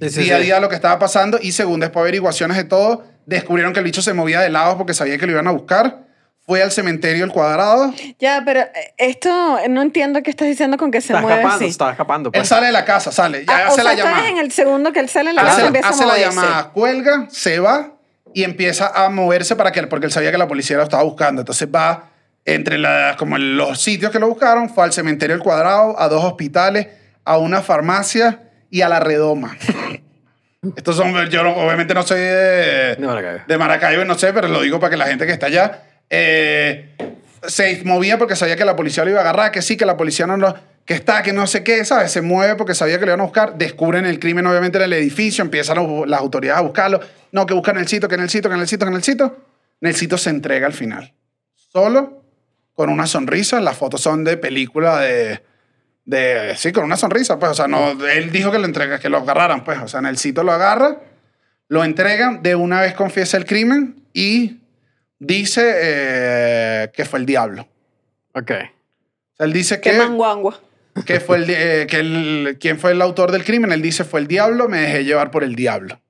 Sí, sí, día a día lo que estaba pasando. Y según después averiguaciones de todo, descubrieron que el bicho se movía de lado porque sabía que lo iban a buscar. Fue al cementerio El Cuadrado. Ya, pero eh, esto no entiendo qué estás diciendo con que se Está mueve escapando, así. está escapando. Él Pues. sale de la casa, sale, ya Ah, o hace sea, la estás llamada. en el segundo que él sale en la casa hace, empieza hace a la llamada, cuelga, se va y empieza a moverse para que, porque él sabía que la policía lo estaba buscando. Entonces va entre la- como en los sitios que lo buscaron, fue al cementerio El Cuadrado, a dos hospitales, a una farmacia y a la redoma. Estos son, yo obviamente no soy de, De Maracaibo. de Maracaibo, no sé, pero lo digo para que la gente que está allá eh, se movía porque sabía que la policía lo iba a agarrar, que sí, que la policía no lo, que está, que no sé qué, ¿sabes? Se mueve porque sabía que lo iban a buscar, descubren el crimen obviamente en el edificio, empiezan los- las autoridades a buscarlo, no, que buscan el sitio, que en el sitio, que en el sitio, que en el sitio. Nelsito se entrega al final, solo, con una sonrisa, las fotos son de película de... De, sí, con una sonrisa, pues, o sea, no, él dijo que lo entrega, que lo agarraran, pues, o sea, Nelsito lo agarra, lo entregan, de una vez confiesa el crimen y dice eh, que fue el diablo. Ok. O sea, él dice Qué que, manguangua. que fue el, eh, que el- quién fue el autor del crimen. Él dice fue el diablo, me dejé llevar por el diablo.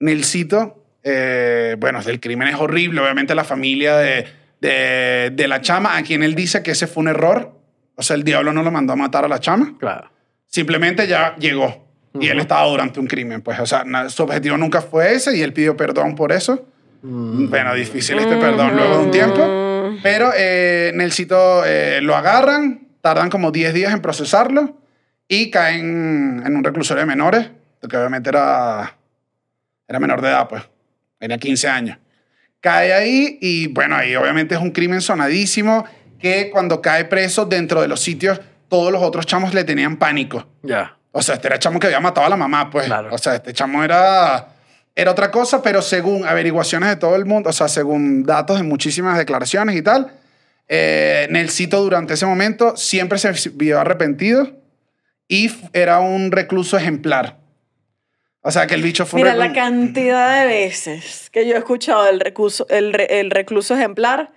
Nelsito, eh, bueno, el crimen es horrible. Obviamente la familia de, de, de la chama, a quien él dice que ese fue un error. O sea, el diablo no lo mandó a matar a la chama. Claro. Simplemente ya llegó. Y él estaba durante un crimen. Pues, o sea, na- su objetivo nunca fue ese y él pidió perdón por eso. Bueno, difícil este perdón luego de un tiempo. Pero eh, Nelsito eh, lo agarran, tardan como 10 días en procesarlo y caen en un reclusorio de menores, porque obviamente era, era menor de edad, pues. Tenía 15 años. Cae ahí y bueno, ahí obviamente es un crimen sonadísimo que cuando cae preso dentro de los sitios, todos los otros chamos le tenían pánico. Ya. O sea, este era el chamo que había matado a la mamá, pues. Claro. O sea, este chamo era, era otra cosa, pero según averiguaciones de todo el mundo, o sea, según datos de muchísimas declaraciones y tal, eh, Nelsito durante ese momento siempre se vio arrepentido y era un recluso ejemplar. O sea, que el bicho fue Mira, la cantidad de veces que yo he escuchado el recluso, el, re- el recluso ejemplar,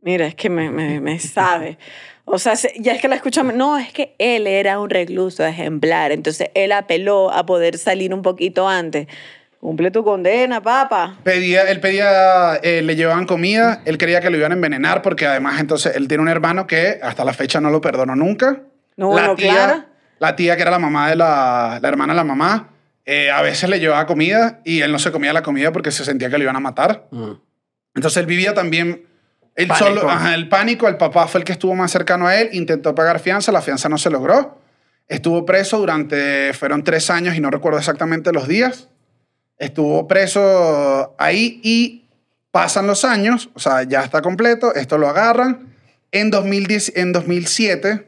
mira, es que me, me, me sabe. O sea, se- ya es que la escucho, no, es que él era un recluso ejemplar, entonces él apeló a poder salir un poquito antes. Cumple tu condena, papá. Pedía, él pedía, eh, le llevaban comida, él creía que lo iban a envenenar porque además entonces él tiene un hermano que hasta la fecha no lo perdonó nunca. No, bueno, claro. La tía que era la mamá de la, la hermana de la mamá, eh, a veces le llevaba comida y él no se comía la comida porque se sentía que lo iban a matar. Mm. Entonces él vivía también el Pánico. solo, ajá, el pánico. El papá fue el que estuvo más cercano a él, intentó pagar fianza, la fianza no se logró. Estuvo preso durante, fueron tres años y no recuerdo exactamente los días. Estuvo preso ahí y pasan los años, o sea, ya está completo, esto lo agarran. En, 2010, en 2007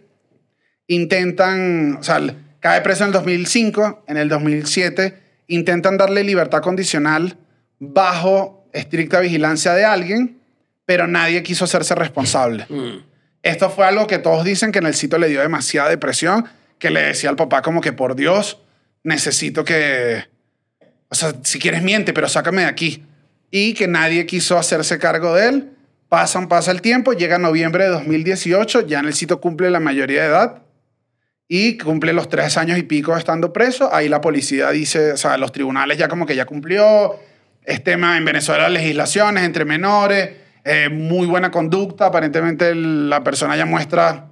intentan, o sea, cae preso en el 2005, en el 2007 intentan darle libertad condicional bajo estricta vigilancia de alguien, pero nadie quiso hacerse responsable. Esto fue algo que todos dicen que en el sitio le dio demasiada depresión, que le decía al papá como que por Dios, necesito que, o sea, si quieres miente, pero sácame de aquí. Y que nadie quiso hacerse cargo de él. Pasan, pasa el tiempo, llega noviembre de 2018, ya en el sitio cumple la mayoría de edad y cumple los tres años y pico estando preso. Ahí la policía dice, o sea, los tribunales ya como que ya cumplió. Es tema en Venezuela legislaciones entre menores, eh, muy buena conducta. Aparentemente la persona ya muestra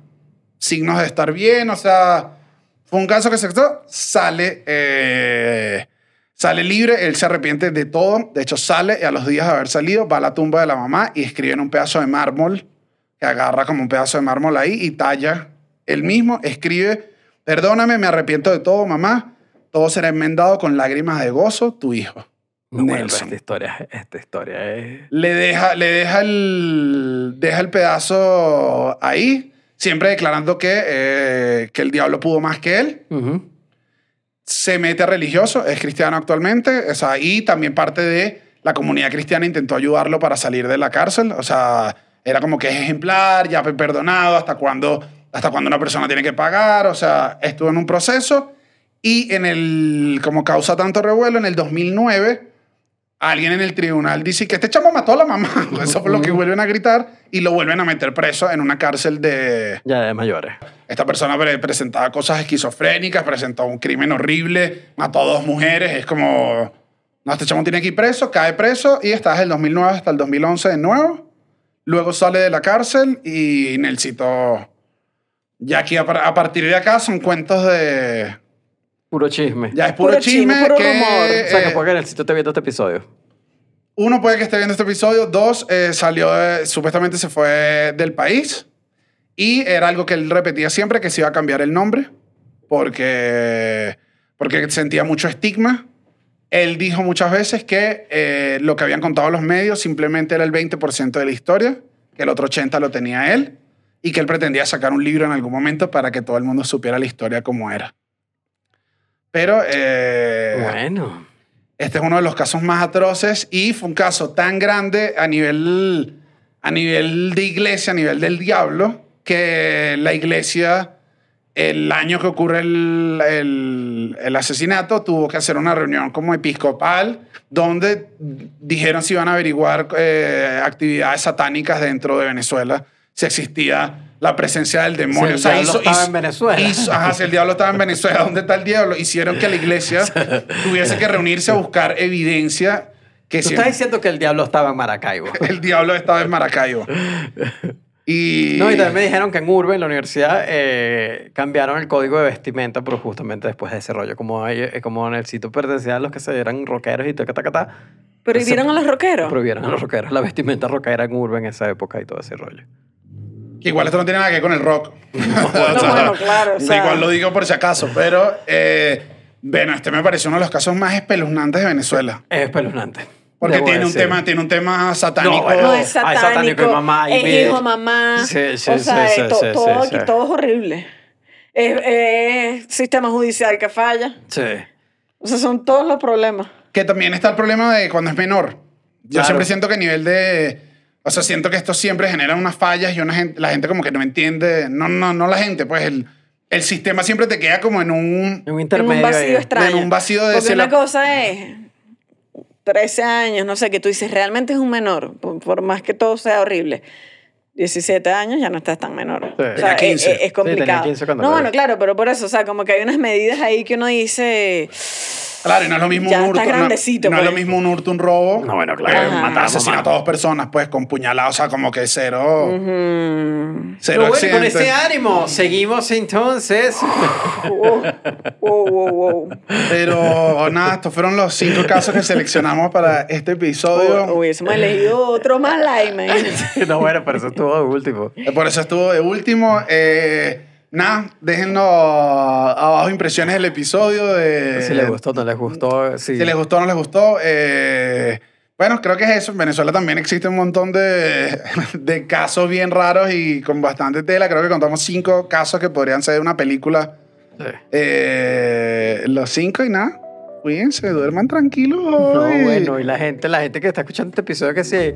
signos de estar bien, o sea, fue un caso que se sale, eh, sale libre, él se arrepiente de todo, de hecho sale y a los días de haber salido va a la tumba de la mamá y escribe en un pedazo de mármol, que agarra como un pedazo de mármol ahí y talla él mismo, escribe, perdóname, me arrepiento de todo, mamá, todo será enmendado con lágrimas de gozo, tu hijo. No, bueno, pero Nelson. esta historia, esta historia es... Le deja, le deja el, deja el pedazo ahí, siempre declarando que, eh, que el diablo pudo más que él. Se mete a religioso, es cristiano actualmente, o sea, y también parte de la comunidad cristiana intentó ayudarlo para salir de la cárcel. O sea, era como que es ejemplar, ya perdonado, hasta cuando, hasta cuando una persona tiene que pagar. O sea, estuvo en un proceso. Y en el, como causa tanto revuelo, en el 2009, alguien en el tribunal dice que este chamo mató a la mamá. Eso fue lo que vuelven a gritar y lo vuelven a meter preso en una cárcel de, Ya de mayores. esta persona pre- presentaba cosas esquizofrénicas, presentó un crimen horrible, mató a dos mujeres. Es como, no, este chamo tiene que ir preso, cae preso y está desde el 2009 hasta el 2011 de nuevo. Luego sale de la cárcel y Nelsito, ya aquí a, a partir de acá son cuentos de... Puro chisme. Ya es puro, Puro chisme, chisme, puro que, rumor. O sea, que eh, porque en el sitio te viendo este episodio. uno puede que esté viendo este episodio, dos, eh, salió, de- supuestamente se fue del país y era algo que él repetía siempre, que se iba a cambiar el nombre porque, porque sentía mucho estigma. Él dijo muchas veces que eh, lo que habían contado los medios simplemente era el 20% de la historia, que el otro 80% lo tenía él y que él pretendía sacar un libro en algún momento para que todo el mundo supiera la historia como era. Pero... eh, Bueno. este es uno de los casos más atroces y fue un caso tan grande a nivel, a nivel de iglesia, a nivel del diablo, que la iglesia, el año que ocurre el, el- el asesinato, tuvo que hacer una reunión como episcopal donde dijeron si iban a averiguar eh, actividades satánicas dentro de Venezuela, si existía la presencia del demonio. Si el diablo estaba en Venezuela. hizo- ajá, si el diablo estaba en Venezuela, ¿dónde está el diablo? Hicieron que la iglesia tuviese que reunirse a buscar evidencia que Tú si estás diciendo que el diablo estaba en Maracaibo. el diablo estaba en Maracaibo. Y, No, y también me dijeron que en Urbe, en la universidad, eh, cambiaron el código de vestimenta, pero justamente después de ese rollo. Como, hay- eh, como en el sitio pertenecía a los que se eran rockeros y taca, taca, ta, ¿Prohibieron a los rockeros? prohibieron a los rockeros la vestimenta rockera en Urbe en esa época y todo ese rollo. Que igual esto no tiene nada que ver con el rock. No, bueno, claro, o sea- igual lo digo por si acaso, pero eh, bueno, este me pareció uno de los casos más espeluznantes de Venezuela. Es espeluznante. Porque tiene un, tema, tiene un tema satánico. No, bueno, No, es satánico, satánico y mamá y es hijo, mamá. Sí, sí, o sí, sí, to- sí, todo, sí, sí. todo es horrible. Es, es sistema judicial que falla. Sí. O sea, son todos los problemas. Que también está el problema de cuando es menor. Yo Claro. siempre siento que a nivel de... O sea, siento que esto siempre genera unas fallas y una gente, la gente como que no entiende. No, no, no la gente, pues el, el sistema siempre te queda como en un... Un En intermedio. un vacío ahí. extraño. En un vacío de Porque una la- cosa es 13 años, no sé, que tú dices, realmente es un menor, por, por más que todo sea horrible. 17 años ya no estás tan menor. Sí. O sea, Tenía 15. es, es- es complicado. tenía 15 cuando no, bueno, claro, pero por eso, o sea, como que hay unas medidas ahí que uno dice, Claro, y no es lo mismo Ya un hurto. está no- grandecito, No, es lo pues. mismo un hurto, un robo. No, bueno, claro, matamos, asesinato a dos personas, pues, con puñaladas. O sea, como que cero... mm, Cero Pero bueno, con ese ánimo, seguimos entonces. wow, wow, wow, wow. Pero nada, estos fueron los cinco casos que seleccionamos para este episodio. Hubiésemos elegido otro más imagínate. no, bueno, pero eso estuvo de último. Eh, Por eso estuvo de último. Eh, nada, déjenos abajo impresiones del episodio. De, Si les gustó, no les gustó. Sí. Si les gustó o no les gustó. Eh, bueno, creo que es eso. En Venezuela también existe un montón de, de casos bien raros y con bastante tela. Creo que contamos cinco casos que podrían ser una película. Sí. Eh, los cinco y nada. Cuídense, duerman tranquilos. No, bueno, y la gente, la gente que está escuchando este episodio que sí,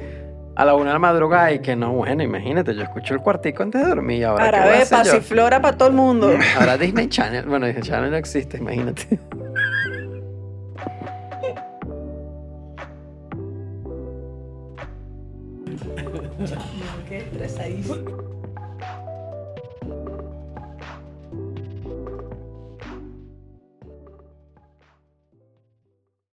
a la una de la madrugada y que no, bueno, imagínate, yo escucho el cuartico antes de dormir y ahora. ¿qué Para voy a ver, hacer yo? pasiflora para todo el mundo. Ahora Disney Channel, bueno, Disney Channel no existe, imagínate. Qué estresadísimo.